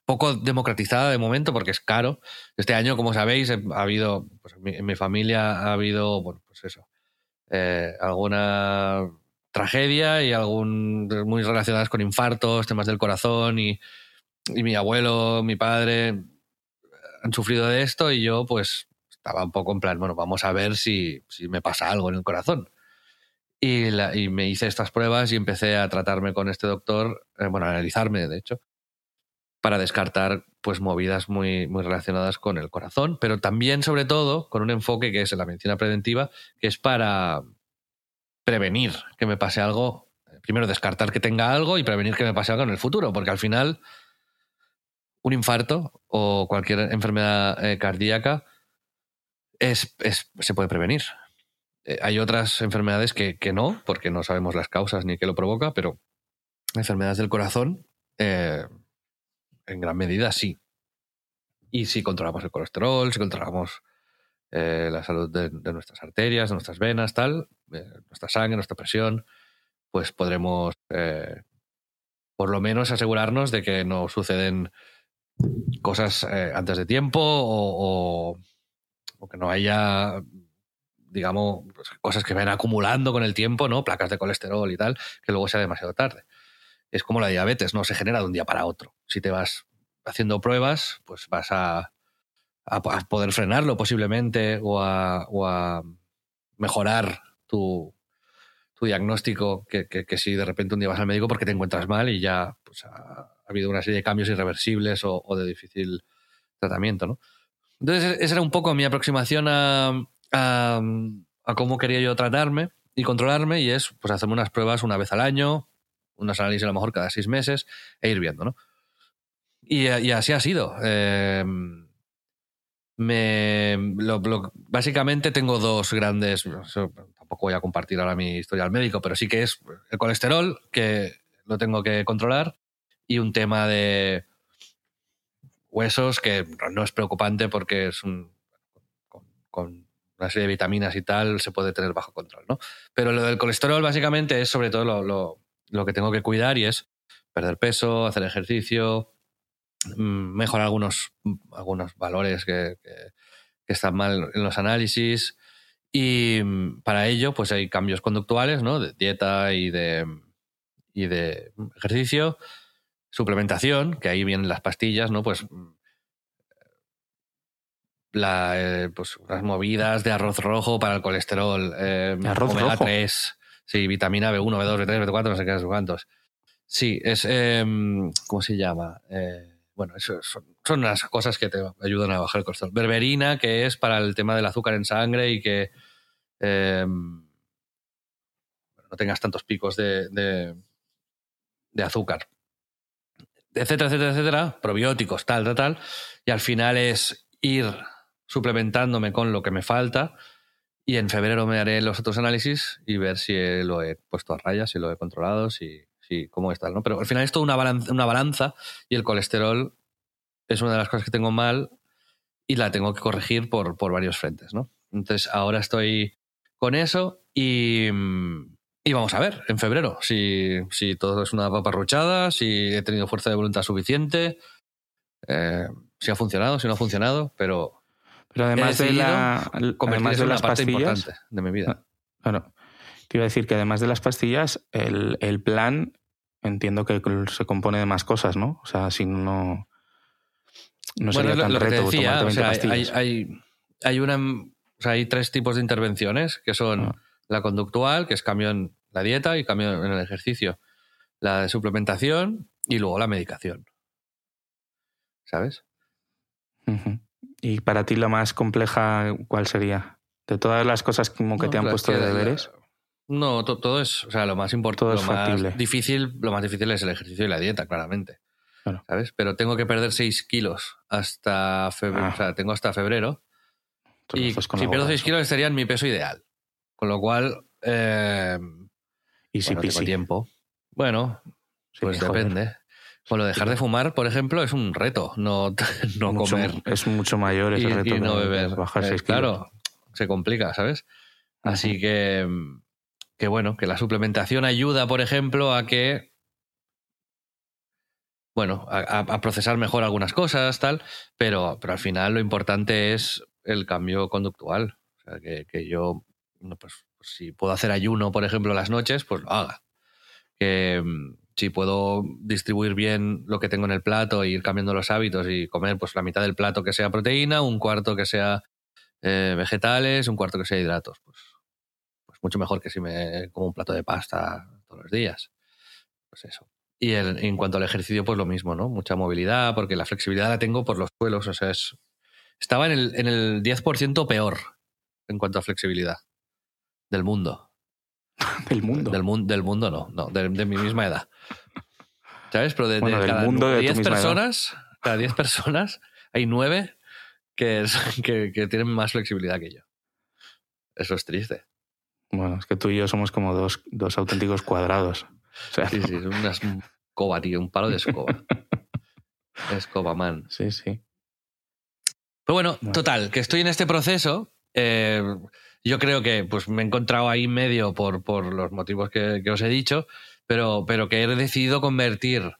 Speaker 1: poco democratizada de momento porque es caro. Este año, como sabéis, ha habido, pues en, mi, en mi familia ha habido, bueno, pues eso, eh, alguna tragedia y algún muy relacionadas con infartos, temas del corazón y, y mi abuelo, mi padre han sufrido de esto y yo pues estaba un poco en plan, bueno, vamos a ver si, si me pasa algo en el corazón. Y, la- y me hice estas pruebas y empecé a tratarme con este doctor, eh, bueno, a analizarme, de hecho, para descartar pues movidas muy, muy relacionadas con el corazón, pero también, sobre todo, con un enfoque que es en la medicina preventiva, que es para prevenir que me pase algo. Primero, descartar que tenga algo y prevenir que me pase algo en el futuro, porque al final un infarto o cualquier enfermedad eh, cardíaca es, es- se puede prevenir. Eh, hay otras enfermedades que, que no, porque no sabemos las causas ni qué lo provoca, pero enfermedades del corazón, eh, en gran medida sí. Y si controlamos el colesterol, si controlamos eh, la salud de, nuestras arterias, de nuestras venas, tal, eh, nuestra sangre, nuestra presión, pues podremos eh, por lo menos asegurarnos de que no suceden cosas antes de tiempo o, o- o que no haya, digamos, cosas que vayan acumulando con el tiempo, ¿no? Placas de colesterol y tal, que luego sea demasiado tarde. Es como la diabetes, no se genera de un día para otro. Si te vas haciendo pruebas, pues vas a, a- a poder frenarlo posiblemente o a, o a mejorar tu, tu diagnóstico que, que- que si de repente un día vas al médico porque te encuentras mal y ya pues, ha, ha habido una serie de cambios irreversibles o, o de difícil tratamiento, ¿no? Entonces, esa era un poco mi aproximación a, a, a cómo quería yo tratarme y controlarme, y es pues hacerme unas pruebas una vez al año, unos análisis a lo mejor cada seis meses, e ir viendo, ¿no? Y, y así ha sido. Eh, me, lo- lo- básicamente tengo dos grandes. tampoco voy a compartir ahora mi historia al médico, pero sí que es el colesterol, que lo tengo que controlar, y un tema de huesos que no es preocupante porque es un. Con, con una serie de vitaminas y tal se puede tener bajo control, ¿no? Pero lo del colesterol básicamente es sobre todo lo, lo- lo que tengo que cuidar y es perder peso, hacer ejercicio, mejorar algunos, algunos valores que, que- que están mal en los análisis. Y mm, para ello, pues hay cambios conductuales, ¿no? De dieta y de, y de ejercicio, suplementación, que ahí vienen las pastillas, ¿no? Pues mm, la, eh, pues las movidas de arroz rojo para el colesterol, eh,
Speaker 2: ¿Arroz
Speaker 1: omega
Speaker 2: rojo?
Speaker 1: 3, sí, vitamina B1, B2, B3, B4, no sé qué, no sé cuántos. Sí, es. eh, ¿Cómo se llama? Eh, bueno, eso son, son unas cosas que te ayudan a bajar el colesterol. Berberina, que es para el tema del azúcar en sangre y que eh, no tengas tantos picos de, de, de azúcar. Etcétera, etcétera, etcétera. Probióticos, tal, tal, tal. Y al final es ir suplementándome con lo que me falta. Y en febrero me haré los otros análisis y ver si lo he puesto a raya, si lo he controlado, si, cómo está, ¿no? Pero al final es toda una balanza, una balanza y el colesterol es una de las cosas que tengo mal y la tengo que corregir por, por varios frentes, ¿no? Entonces ahora estoy con eso y, y vamos a ver en febrero si, si todo es una paparruchada, si he tenido fuerza de voluntad suficiente, eh, si ha funcionado, si no ha funcionado, pero
Speaker 2: Pero además de, la, además de las
Speaker 1: parte
Speaker 2: pastillas,
Speaker 1: importante de mi vida.
Speaker 2: Bueno, te iba a decir que además de las pastillas, el, el plan entiendo que se compone de más cosas, ¿no? O sea, si no. No sería
Speaker 1: bueno, lo,
Speaker 2: tan
Speaker 1: lo que
Speaker 2: reto
Speaker 1: decía,
Speaker 2: tomarte
Speaker 1: o
Speaker 2: 20
Speaker 1: sea, hay,
Speaker 2: pastillas.
Speaker 1: hay, hay una, o sea, hay tres tipos de intervenciones que son
Speaker 2: Ah.
Speaker 1: la conductual, que es cambio en la dieta y cambio en el ejercicio, la de suplementación y luego la medicación. ¿Sabes?
Speaker 2: Y para ti la más compleja, ¿cuál sería? De todas las cosas como que
Speaker 1: No,
Speaker 2: te han puesto
Speaker 1: que
Speaker 2: de
Speaker 1: la-
Speaker 2: deberes.
Speaker 1: No, to- todo es, o sea, lo más importante,
Speaker 2: Todo
Speaker 1: lo
Speaker 2: es
Speaker 1: más
Speaker 2: factible.
Speaker 1: difícil, lo más difícil es el ejercicio y la dieta, claramente.
Speaker 2: Claro.
Speaker 1: ¿Sabes? Pero tengo que perder 6 kilos hasta febrero,
Speaker 2: Ah.
Speaker 1: o sea, tengo hasta febrero. Y si pierdo
Speaker 2: boda,
Speaker 1: 6
Speaker 2: eso.
Speaker 1: kilos sería mi peso ideal. Con lo cual, eh,
Speaker 2: Easy
Speaker 1: bueno, tengo
Speaker 2: peasy.
Speaker 1: tiempo. Bueno,
Speaker 2: Sí,
Speaker 1: pues
Speaker 2: joder.
Speaker 1: depende. Bueno, dejar de fumar, por ejemplo, es un reto. No, no
Speaker 2: Mucho-
Speaker 1: comer
Speaker 2: Es mucho mayor ese
Speaker 1: y,
Speaker 2: reto
Speaker 1: y no beber.
Speaker 2: Bajar
Speaker 1: Eh,
Speaker 2: 6 kilos.
Speaker 1: claro, se complica, ¿sabes? Así que, que bueno, que la suplementación ayuda, por ejemplo, a que, bueno, a, procesar mejor algunas cosas, tal, pero, pero al final lo importante es el cambio conductual. O sea, que, que yo, no, pues, si puedo hacer ayuno, por ejemplo, las noches, pues lo haga. Que mm, si puedo distribuir bien lo que tengo en el plato e ir cambiando los hábitos y comer pues la mitad del plato que sea proteína, un cuarto que sea eh, vegetales, un cuarto que sea hidratos, pues, pues mucho mejor que si me como un plato de pasta todos los días. Pues eso. Y el- en cuanto al ejercicio, pues lo mismo, ¿no? Mucha movilidad, porque la flexibilidad la tengo por los suelos, o sea, es, estaba en el, en el 10% peor en cuanto a flexibilidad del mundo.
Speaker 2: Del mundo.
Speaker 1: Del, mun- del mundo no, no, de, de mi misma edad. ¿Sabes? Pero de, de
Speaker 2: Bueno,
Speaker 1: cada
Speaker 2: mundo de tu
Speaker 1: 10
Speaker 2: misma edad.
Speaker 1: personas, cada 10 personas, hay 9 que, es- que, que tienen más flexibilidad que yo. Eso es triste.
Speaker 2: Bueno, es que tú y yo somos como dos, dos auténticos cuadrados. O sea,
Speaker 1: Sí, sí, es una escoba, tío, un palo de escoba. Escoba, man.
Speaker 2: sí, sí.
Speaker 1: Pero bueno,
Speaker 2: Bueno.
Speaker 1: total, que estoy en este proceso. eh, yo creo que pues, me he encontrado ahí medio por, por los motivos que, que os he dicho, pero, pero que he decidido convertir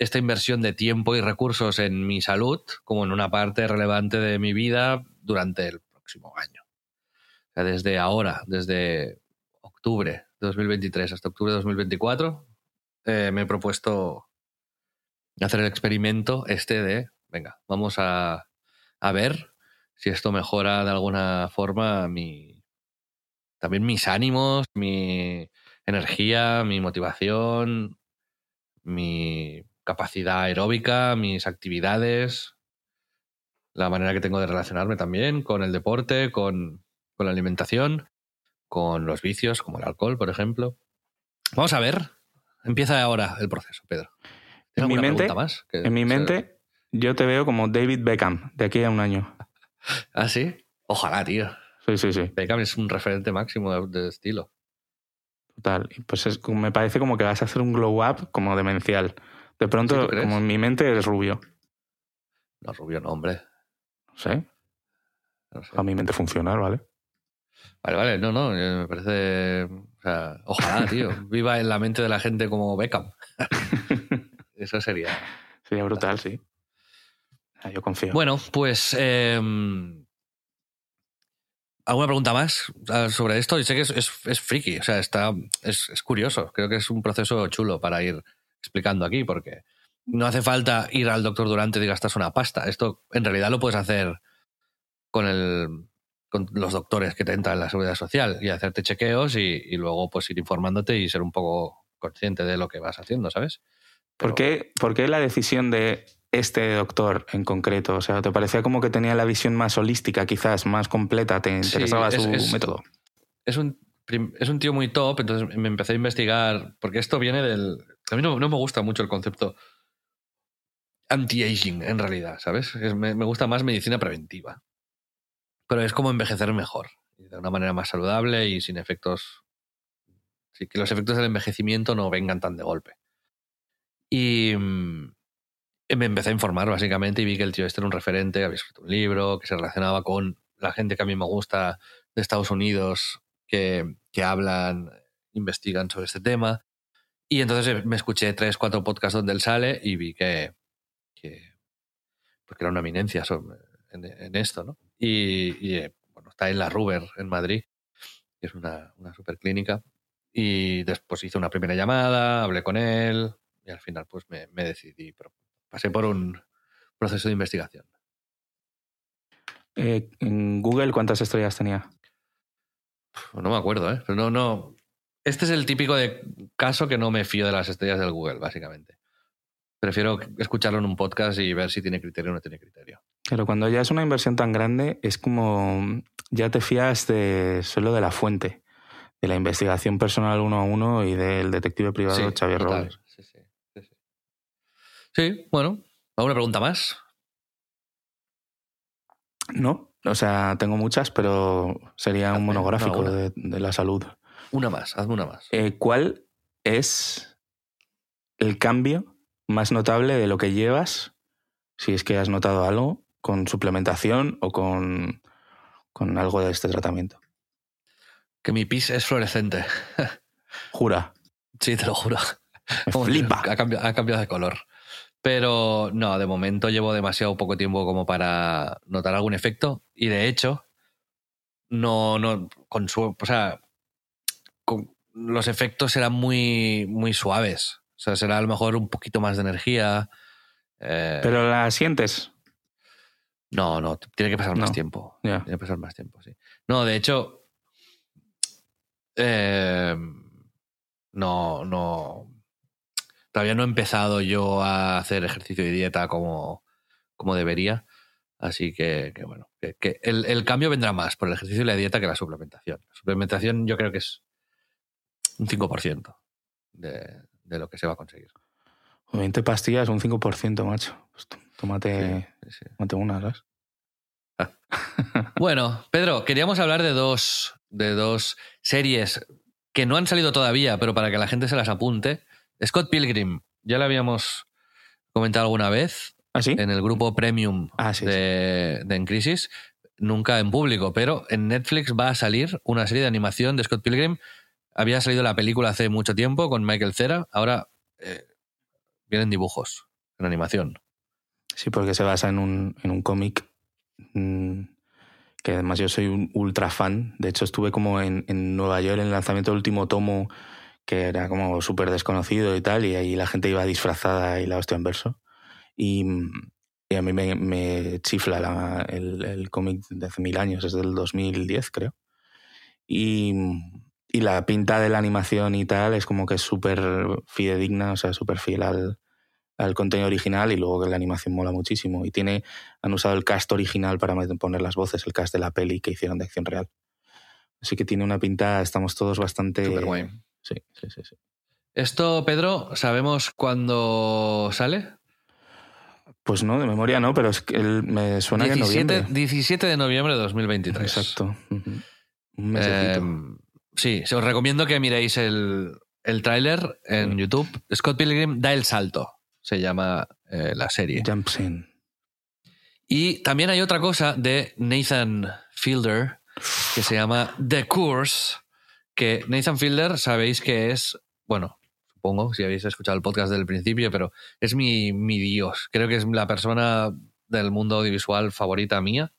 Speaker 1: esta inversión de tiempo y recursos en mi salud como en una parte relevante de mi vida durante el próximo año. Sea, desde ahora, desde octubre de 2023 hasta octubre de 2024, eh, me he propuesto hacer el experimento este de, venga, vamos a, a ver si esto mejora de alguna forma mi, también mis ánimos, mi energía, mi motivación, mi capacidad aeróbica, mis actividades, la manera que tengo de relacionarme también con el deporte, con, con la alimentación, con los vicios, como el alcohol, por ejemplo. Vamos a ver. Empieza ahora el proceso, Pedro.
Speaker 2: En
Speaker 1: ¿Tienes
Speaker 2: mi mente-
Speaker 1: más?
Speaker 2: En mi mente, yo te veo como David Beckham de aquí a un año.
Speaker 1: ¿Ah, sí? Ojalá, tío.
Speaker 2: Sí, sí, sí.
Speaker 1: Beckham es un referente máximo de, de estilo.
Speaker 2: Total. Pues es, me parece como que vas a hacer un glow up como demencial. De pronto, como en mi mente, eres rubio.
Speaker 1: No, rubio no, hombre.
Speaker 2: No sé.
Speaker 1: No sé.
Speaker 2: A mi mente funciona, ¿vale?
Speaker 1: Vale, vale, no, no, eh, me parece. O sea, ojalá, tío. Viva en la mente de la gente como Beckham. Eso sería.
Speaker 2: Sería brutal, sí. Ah, Yo confío.
Speaker 1: Bueno, pues. eh, ¿Alguna pregunta más ah, sobre esto? Yo sé que es, es, es friki, o sea, está, es, es curioso. Creo que es un proceso chulo para ir explicando aquí, porque no hace falta ir al doctor durante y gastarse una pasta. Esto en realidad lo puedes hacer con, el, con los doctores que te entran en la seguridad social y hacerte chequeos y, y luego pues ir informándote y ser un poco consciente de lo que vas haciendo, ¿sabes?
Speaker 2: ¿Por, qué, por qué la decisión de este doctor en concreto? O sea, ¿te parecía como que tenía la visión más holística, quizás más completa? ¿Te
Speaker 1: Sí,
Speaker 2: interesaba
Speaker 1: es-
Speaker 2: su
Speaker 1: es-
Speaker 2: método?
Speaker 1: es un, es un tío muy top, entonces me empecé a investigar, porque esto viene del... A mí no, no me gusta mucho el concepto anti-aging, en realidad, ¿sabes? Es- me, me gusta más medicina preventiva. Pero es como envejecer mejor, de una manera más saludable y sin efectos... Sí, que los efectos del envejecimiento no vengan tan de golpe. Y mm, me empecé a informar, básicamente, y vi que el tío este era un referente, había escrito un libro, que se relacionaba con la gente que a mí me gusta de Estados Unidos que, que hablan, investigan sobre este tema. Y entonces eh, me escuché tres, cuatro podcasts donde él sale y vi que, que, pues que era una eminencia en, en esto, ¿no? Y, y, eh, bueno, está en la Ruber, en Madrid, que es una, una super clínica. Y después hice una primera llamada, hablé con él y al final pues me, me decidí, pero pasé por un proceso de investigación.
Speaker 2: Eh, en Google, ¿cuántas estrellas tenía?
Speaker 1: No me acuerdo, ¿eh? Pero no, no. Este es el típico de caso que no me fío de las estrellas del Google, básicamente. Prefiero escucharlo en un podcast y ver si tiene criterio o no tiene criterio.
Speaker 2: Pero cuando ya es una inversión tan grande, es como ya te fías de solo de la fuente, de la investigación personal uno a uno y del detective privado Xavier
Speaker 1: total.
Speaker 2: Robles.
Speaker 1: Sí, sí, sí, sí. Sí, bueno. ¿Alguna pregunta más?
Speaker 2: ¿No? O sea, tengo muchas, pero sería un monográfico de la salud.
Speaker 1: Una más, hazme una más.
Speaker 2: Eh, ¿Cuál es el cambio más notable de lo que llevas, si es que has notado algo, con suplementación o con, con algo de este tratamiento?
Speaker 1: Que mi pis es fluorescente.
Speaker 2: Jura.
Speaker 1: Sí, te lo juro.
Speaker 2: Me flipa.
Speaker 1: Ha cambiado, ha cambiado de color. Pero no, de momento llevo demasiado poco tiempo como para notar algún efecto. Y de hecho, no, no, con su, o sea, con- los efectos serán muy, muy suaves. O sea, será a lo mejor un poquito más de energía. eh,
Speaker 2: Pero la sientes.
Speaker 1: No, no, tiene que pasar más tiempo. Tiene que pasar más tiempo, sí. No, de hecho, eh, no, no. Todavía no he empezado yo a hacer ejercicio y dieta como, como debería. Así que, que bueno, que, que el, el cambio vendrá más por el ejercicio y la dieta que la suplementación. La suplementación yo creo que es un 5% de, de lo que se va a conseguir.
Speaker 2: 20 pastillas, un 5%, macho. Pues tó- tómate,
Speaker 1: Sí, sí.
Speaker 2: tómate una, ¿sabes?
Speaker 1: Bueno, Pedro, queríamos hablar de dos, de dos series que no han salido todavía, pero para que la gente se las apunte. Scott Pilgrim, ya la habíamos comentado alguna vez
Speaker 2: ¿Ah, sí?
Speaker 1: en el grupo Premium
Speaker 2: Ah,
Speaker 1: de En Crisis, nunca en público, pero en Netflix va a salir una serie de animación de Scott Pilgrim. Había salido la película hace mucho tiempo con Michael Cera, ahora eh, vienen dibujos en animación.
Speaker 2: Sí, porque se basa en un, en un cómic mm, que además yo soy un ultra fan. De hecho, estuve como en, en Nueva York en el lanzamiento del último tomo, que era como súper desconocido y tal, y ahí la gente iba disfrazada y la hostia en verso. Y, y a mí me, me chifla la- el, el cómic de hace mil años, es del 2010, creo. Y, y la pinta de la animación y tal es como que es súper fidedigna, o sea, súper fiel al, al contenido original y luego que la animación mola muchísimo. Y tiene, han usado el cast original para poner las voces, el cast de la peli que hicieron de acción real. Así que tiene una pinta, estamos todos bastante...
Speaker 1: Superguay.
Speaker 2: Sí, sí, sí, sí.
Speaker 1: Esto, Pedro, ¿sabemos cuándo sale?
Speaker 2: Pues no, de memoria no, pero es que él- me suena que en
Speaker 1: 17,
Speaker 2: noviembre.
Speaker 1: 17 de noviembre de 2023.
Speaker 2: Exacto. Un mesecito.
Speaker 1: Eh, sí, se os recomiendo que miréis el, el tráiler en
Speaker 2: Sí.
Speaker 1: YouTube. Scott Pilgrim da el salto, se llama eh, la serie.
Speaker 2: Jumps in.
Speaker 1: Y también hay otra cosa de Nathan Fielder que se llama The Course, que Nathan Fielder sabéis que es, bueno, supongo, si habéis escuchado el podcast del principio, pero es mi, mi dios. Creo que es la persona del mundo audiovisual favorita mía.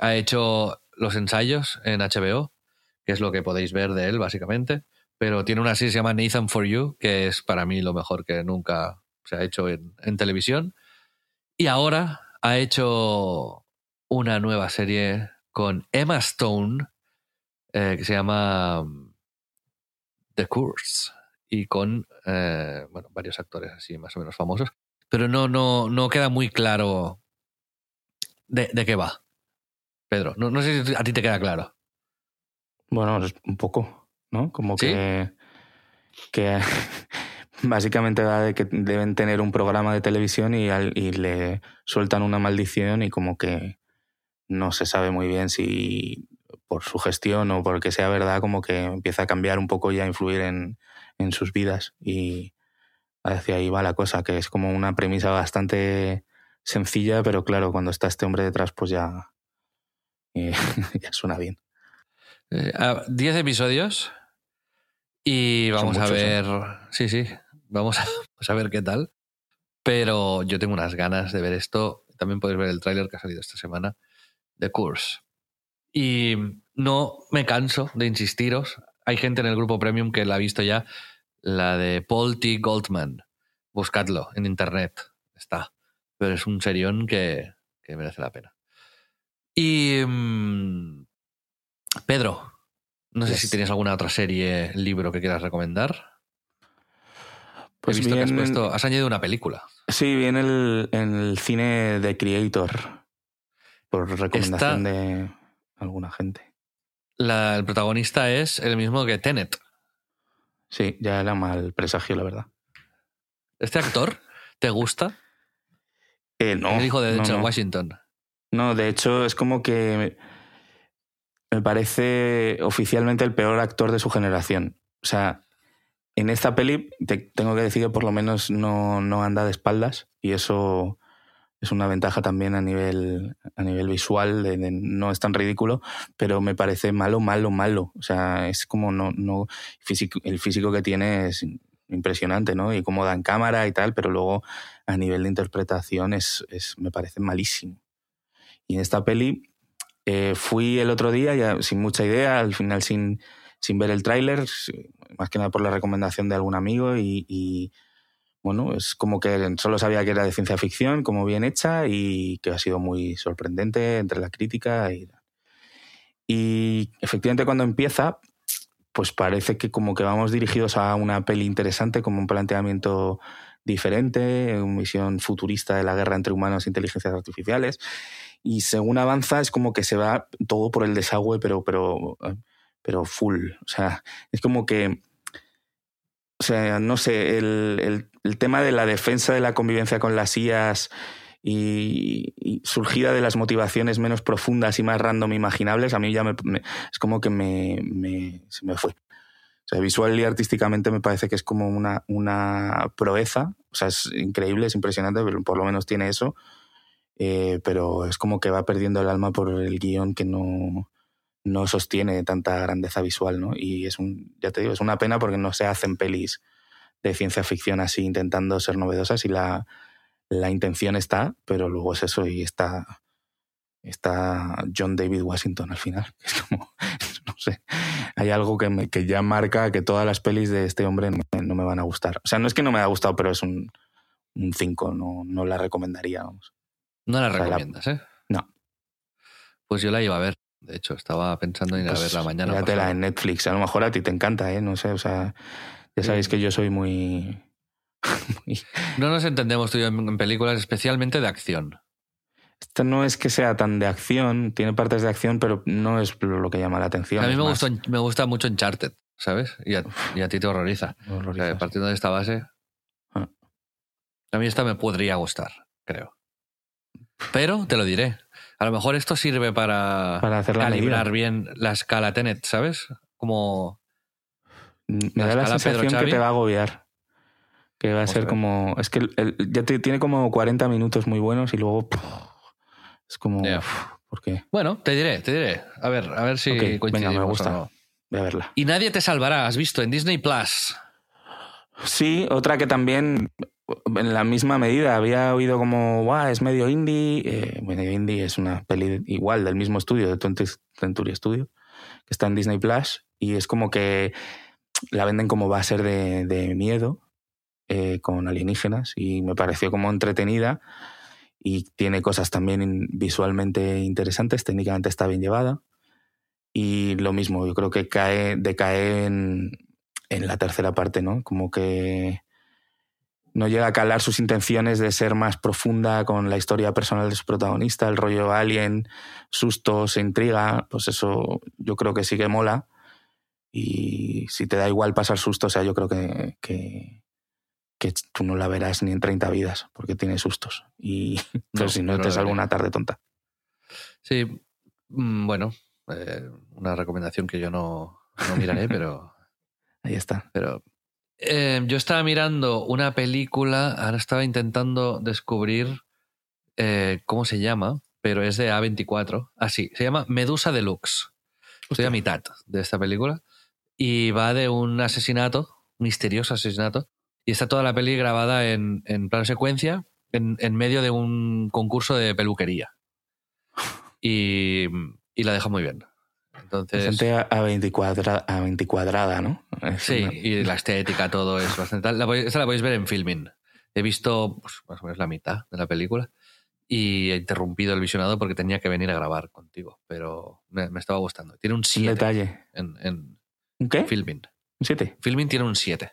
Speaker 1: Ha hecho los ensayos en HBO, que es lo que podéis ver de él, básicamente. Pero tiene una serie que se llama Nathan for You, que es para mí lo mejor que nunca se ha hecho en, en televisión. Y ahora ha hecho una nueva serie con Emma Stone, eh, que se llama um, The Course, y con eh, bueno, varios actores así más o menos famosos. Pero no, no, no queda muy claro de, de qué va. Pedro, no, no sé si a ti te queda claro.
Speaker 2: Bueno, un poco, ¿no? Como
Speaker 1: ¿Sí?
Speaker 2: que, que básicamente va de que deben tener un programa de televisión y, al- y le sueltan una maldición y como que no se sabe muy bien si por su gestión o porque sea verdad, como que empieza a cambiar un poco y a influir en, en sus vidas. Y hacia ahí va la cosa, que es como una premisa bastante sencilla, pero claro, cuando está este hombre detrás, pues ya, eh, ya suena bien.
Speaker 1: Eh, a- 10 episodios y vamos a
Speaker 2: ¿eh?
Speaker 1: ver. Sí, sí, vamos a, vamos a ver qué tal. Pero yo tengo unas ganas de ver esto. También podéis ver el tráiler que ha salido esta semana de Course. Y no me canso de insistiros. Hay gente en el grupo Premium que la ha visto ya, la de Paul T. Goldman. Buscadlo en internet. Está. Pero es un serión que, que merece la pena. Y. mm, Pedro, no sé si tienes alguna otra serie, libro que quieras recomendar.
Speaker 2: Pues
Speaker 1: He visto que has, puesto, has añadido una película.
Speaker 2: Sí, vi en el, en el cine de Creator, por recomendación de alguna gente.
Speaker 1: La- el protagonista es el mismo que Tenet.
Speaker 2: Sí, ya era mal presagio, la verdad.
Speaker 1: ¿Este actor te gusta?
Speaker 2: Eh, no,
Speaker 1: el hijo de
Speaker 2: no,
Speaker 1: Denzel
Speaker 2: no.
Speaker 1: Washington.
Speaker 2: No, de hecho es como que me parece oficialmente el peor actor de su generación. O sea, en esta peli te, tengo que decir que por lo menos no, no anda de espaldas y eso es una ventaja también a nivel, a nivel visual, de, no es tan ridículo, pero me parece malo, malo, malo. O sea, es como no, no físico, el físico que tiene es impresionante, ¿no? Y cómo da en cámara y tal, pero luego a nivel de interpretación es, es me parece malísimo. Y en esta peli eh, fui el otro día ya sin mucha idea, al final sin, sin ver el tráiler, más que nada por la recomendación de algún amigo y bueno, es como que solo sabía que era de ciencia ficción, como bien hecha y que ha sido muy sorprendente entre la crítica y, y efectivamente cuando empieza, pues parece que como que vamos dirigidos a una peli interesante, como un planteamiento diferente, una visión futurista de la guerra entre humanos e inteligencias artificiales. Y según avanza es como que se va todo por el desagüe, pero, pero, pero full. O sea, es como que o sea, no sé, el, tema de la defensa de la convivencia con las IAS y, surgida de las motivaciones menos profundas y más random imaginables, a mí ya me, es como que me, se me fue. O sea, visual y artísticamente me parece que es como una, una proeza. O sea, es increíble, es impresionante, pero por lo menos tiene eso. Eh, pero es como que va perdiendo el alma por el guion que no, no sostiene tanta grandeza visual, ¿no? Y es un, ya te digo, es una pena porque no se hacen pelis de ciencia ficción así intentando ser novedosas y la, la intención está, pero luego es eso y está, está John David Washington al final. Es como, no sé, hay algo que, me, que ya marca que todas las pelis de este hombre no me, van a gustar. O sea, no es que no me haya gustado, pero es un 5, no, no la recomendaría, vamos.
Speaker 1: No la recomiendas, ¿eh?
Speaker 2: No.
Speaker 1: Pues yo la iba a ver. De hecho, estaba pensando en ir a pues verla mañana.
Speaker 2: Míratela en Netflix. A lo mejor a ti te encanta, ¿eh? No sé, o sea, ya sabéis que yo soy muy...
Speaker 1: No nos entendemos tú y yo en películas, especialmente de acción.
Speaker 2: Esto no es que sea tan de acción, tiene partes de acción, pero no es lo que llama la atención.
Speaker 1: A mí me, gusta, me gusta mucho Uncharted, ¿sabes? Y a, y a ti te horroriza. partiendo de esta base. Ah. A mí esta me podría gustar, creo. Pero te lo diré. A lo mejor esto sirve para,
Speaker 2: para
Speaker 1: calibrar bien la escala Tenet, ¿sabes? Como.
Speaker 2: Me da la sensación que te va a agobiar. Que va a ser como. Es que ya tiene como 40 minutos muy buenos y luego. es como. ¿Por qué?
Speaker 1: Bueno, te diré, te diré. A ver, a ver si
Speaker 2: Venga, me gusta. Voy a verla.
Speaker 1: Y nadie te salvará, has visto, en Disney Plus.
Speaker 2: Sí, otra que también en la misma medida. Había oído como, Guau, es medio indie. Eh, medio indie es una peli igual del mismo estudio, de 20 Century Studio, que está en Disney Plus. Y es como que la venden como va a ser de, de miedo, eh, con alienígenas. Y me pareció como entretenida. Y tiene cosas también visualmente interesantes, técnicamente está bien llevada. Y lo mismo, yo creo que cae, decae en, en la tercera parte, ¿no? Como que no llega a calar sus intenciones de ser más profunda con la historia personal de su protagonista, el rollo alien, sustos, intriga, pues eso yo creo que sí que mola. Y si te da igual pasar sustos, o sea, yo creo que, que, tú no la verás ni en 30 vidas, porque tiene sustos. Y no, si no, te salgo una tarde tonta.
Speaker 1: Sí, mm, bueno, eh, una recomendación que yo no, no miraré, pero...
Speaker 2: Ahí está.
Speaker 1: Pero eh, yo estaba mirando una película, ahora estaba intentando descubrir eh, cómo se llama, pero es de A24. Así, ah, se llama Medusa Deluxe. Estoy a mitad de esta película y va de un asesinato, misterioso asesinato, y está toda la peli grabada en, en plano secuencia en, en, medio de un concurso de peluquería. Y, y la deja muy bien. Entonces,
Speaker 2: bastante a 24, a ¿no?
Speaker 1: sí, y la estética, todo es bastante tal. Esa la podéis ver en filming. He visto pues, más o menos la mitad de la película y he interrumpido el visionado porque tenía que venir a grabar contigo, pero me, estaba gustando. Tiene un 7.
Speaker 2: detalle.
Speaker 1: En, en
Speaker 2: ¿Un qué?
Speaker 1: Filming.
Speaker 2: ¿Un 7?
Speaker 1: Filming tiene un 7.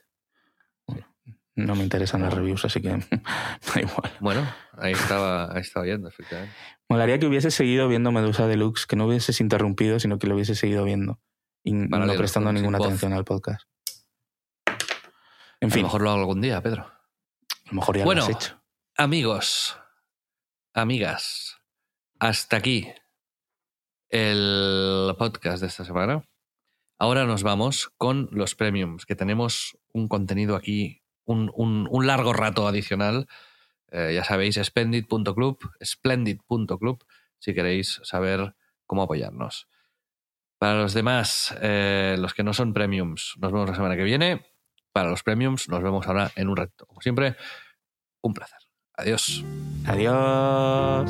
Speaker 2: No me interesan las reviews, así que da igual.
Speaker 1: Bueno, ahí estaba, ahí estaba viendo, efectivamente.
Speaker 2: Molaría que hubiese seguido viendo Medusa Deluxe, que no hubieses interrumpido, sino que lo hubiese seguido viendo. Y no prestando ninguna atención al podcast.
Speaker 1: En fin. A lo mejor lo hago algún día, Pedro.
Speaker 2: A lo mejor ya
Speaker 1: bueno,
Speaker 2: lo has hecho.
Speaker 1: Amigos, amigas, hasta aquí el podcast de esta semana. Ahora nos vamos con los premiums, que tenemos un contenido aquí, un, largo rato adicional. Eh, ya sabéis, splendid.club, splendid.club, si queréis saber cómo apoyarnos. Para los demás, eh, los que no son premiums, nos vemos la semana que viene. Para los premiums, nos vemos ahora en un reto. Como siempre, un placer. Adiós.
Speaker 2: Adiós.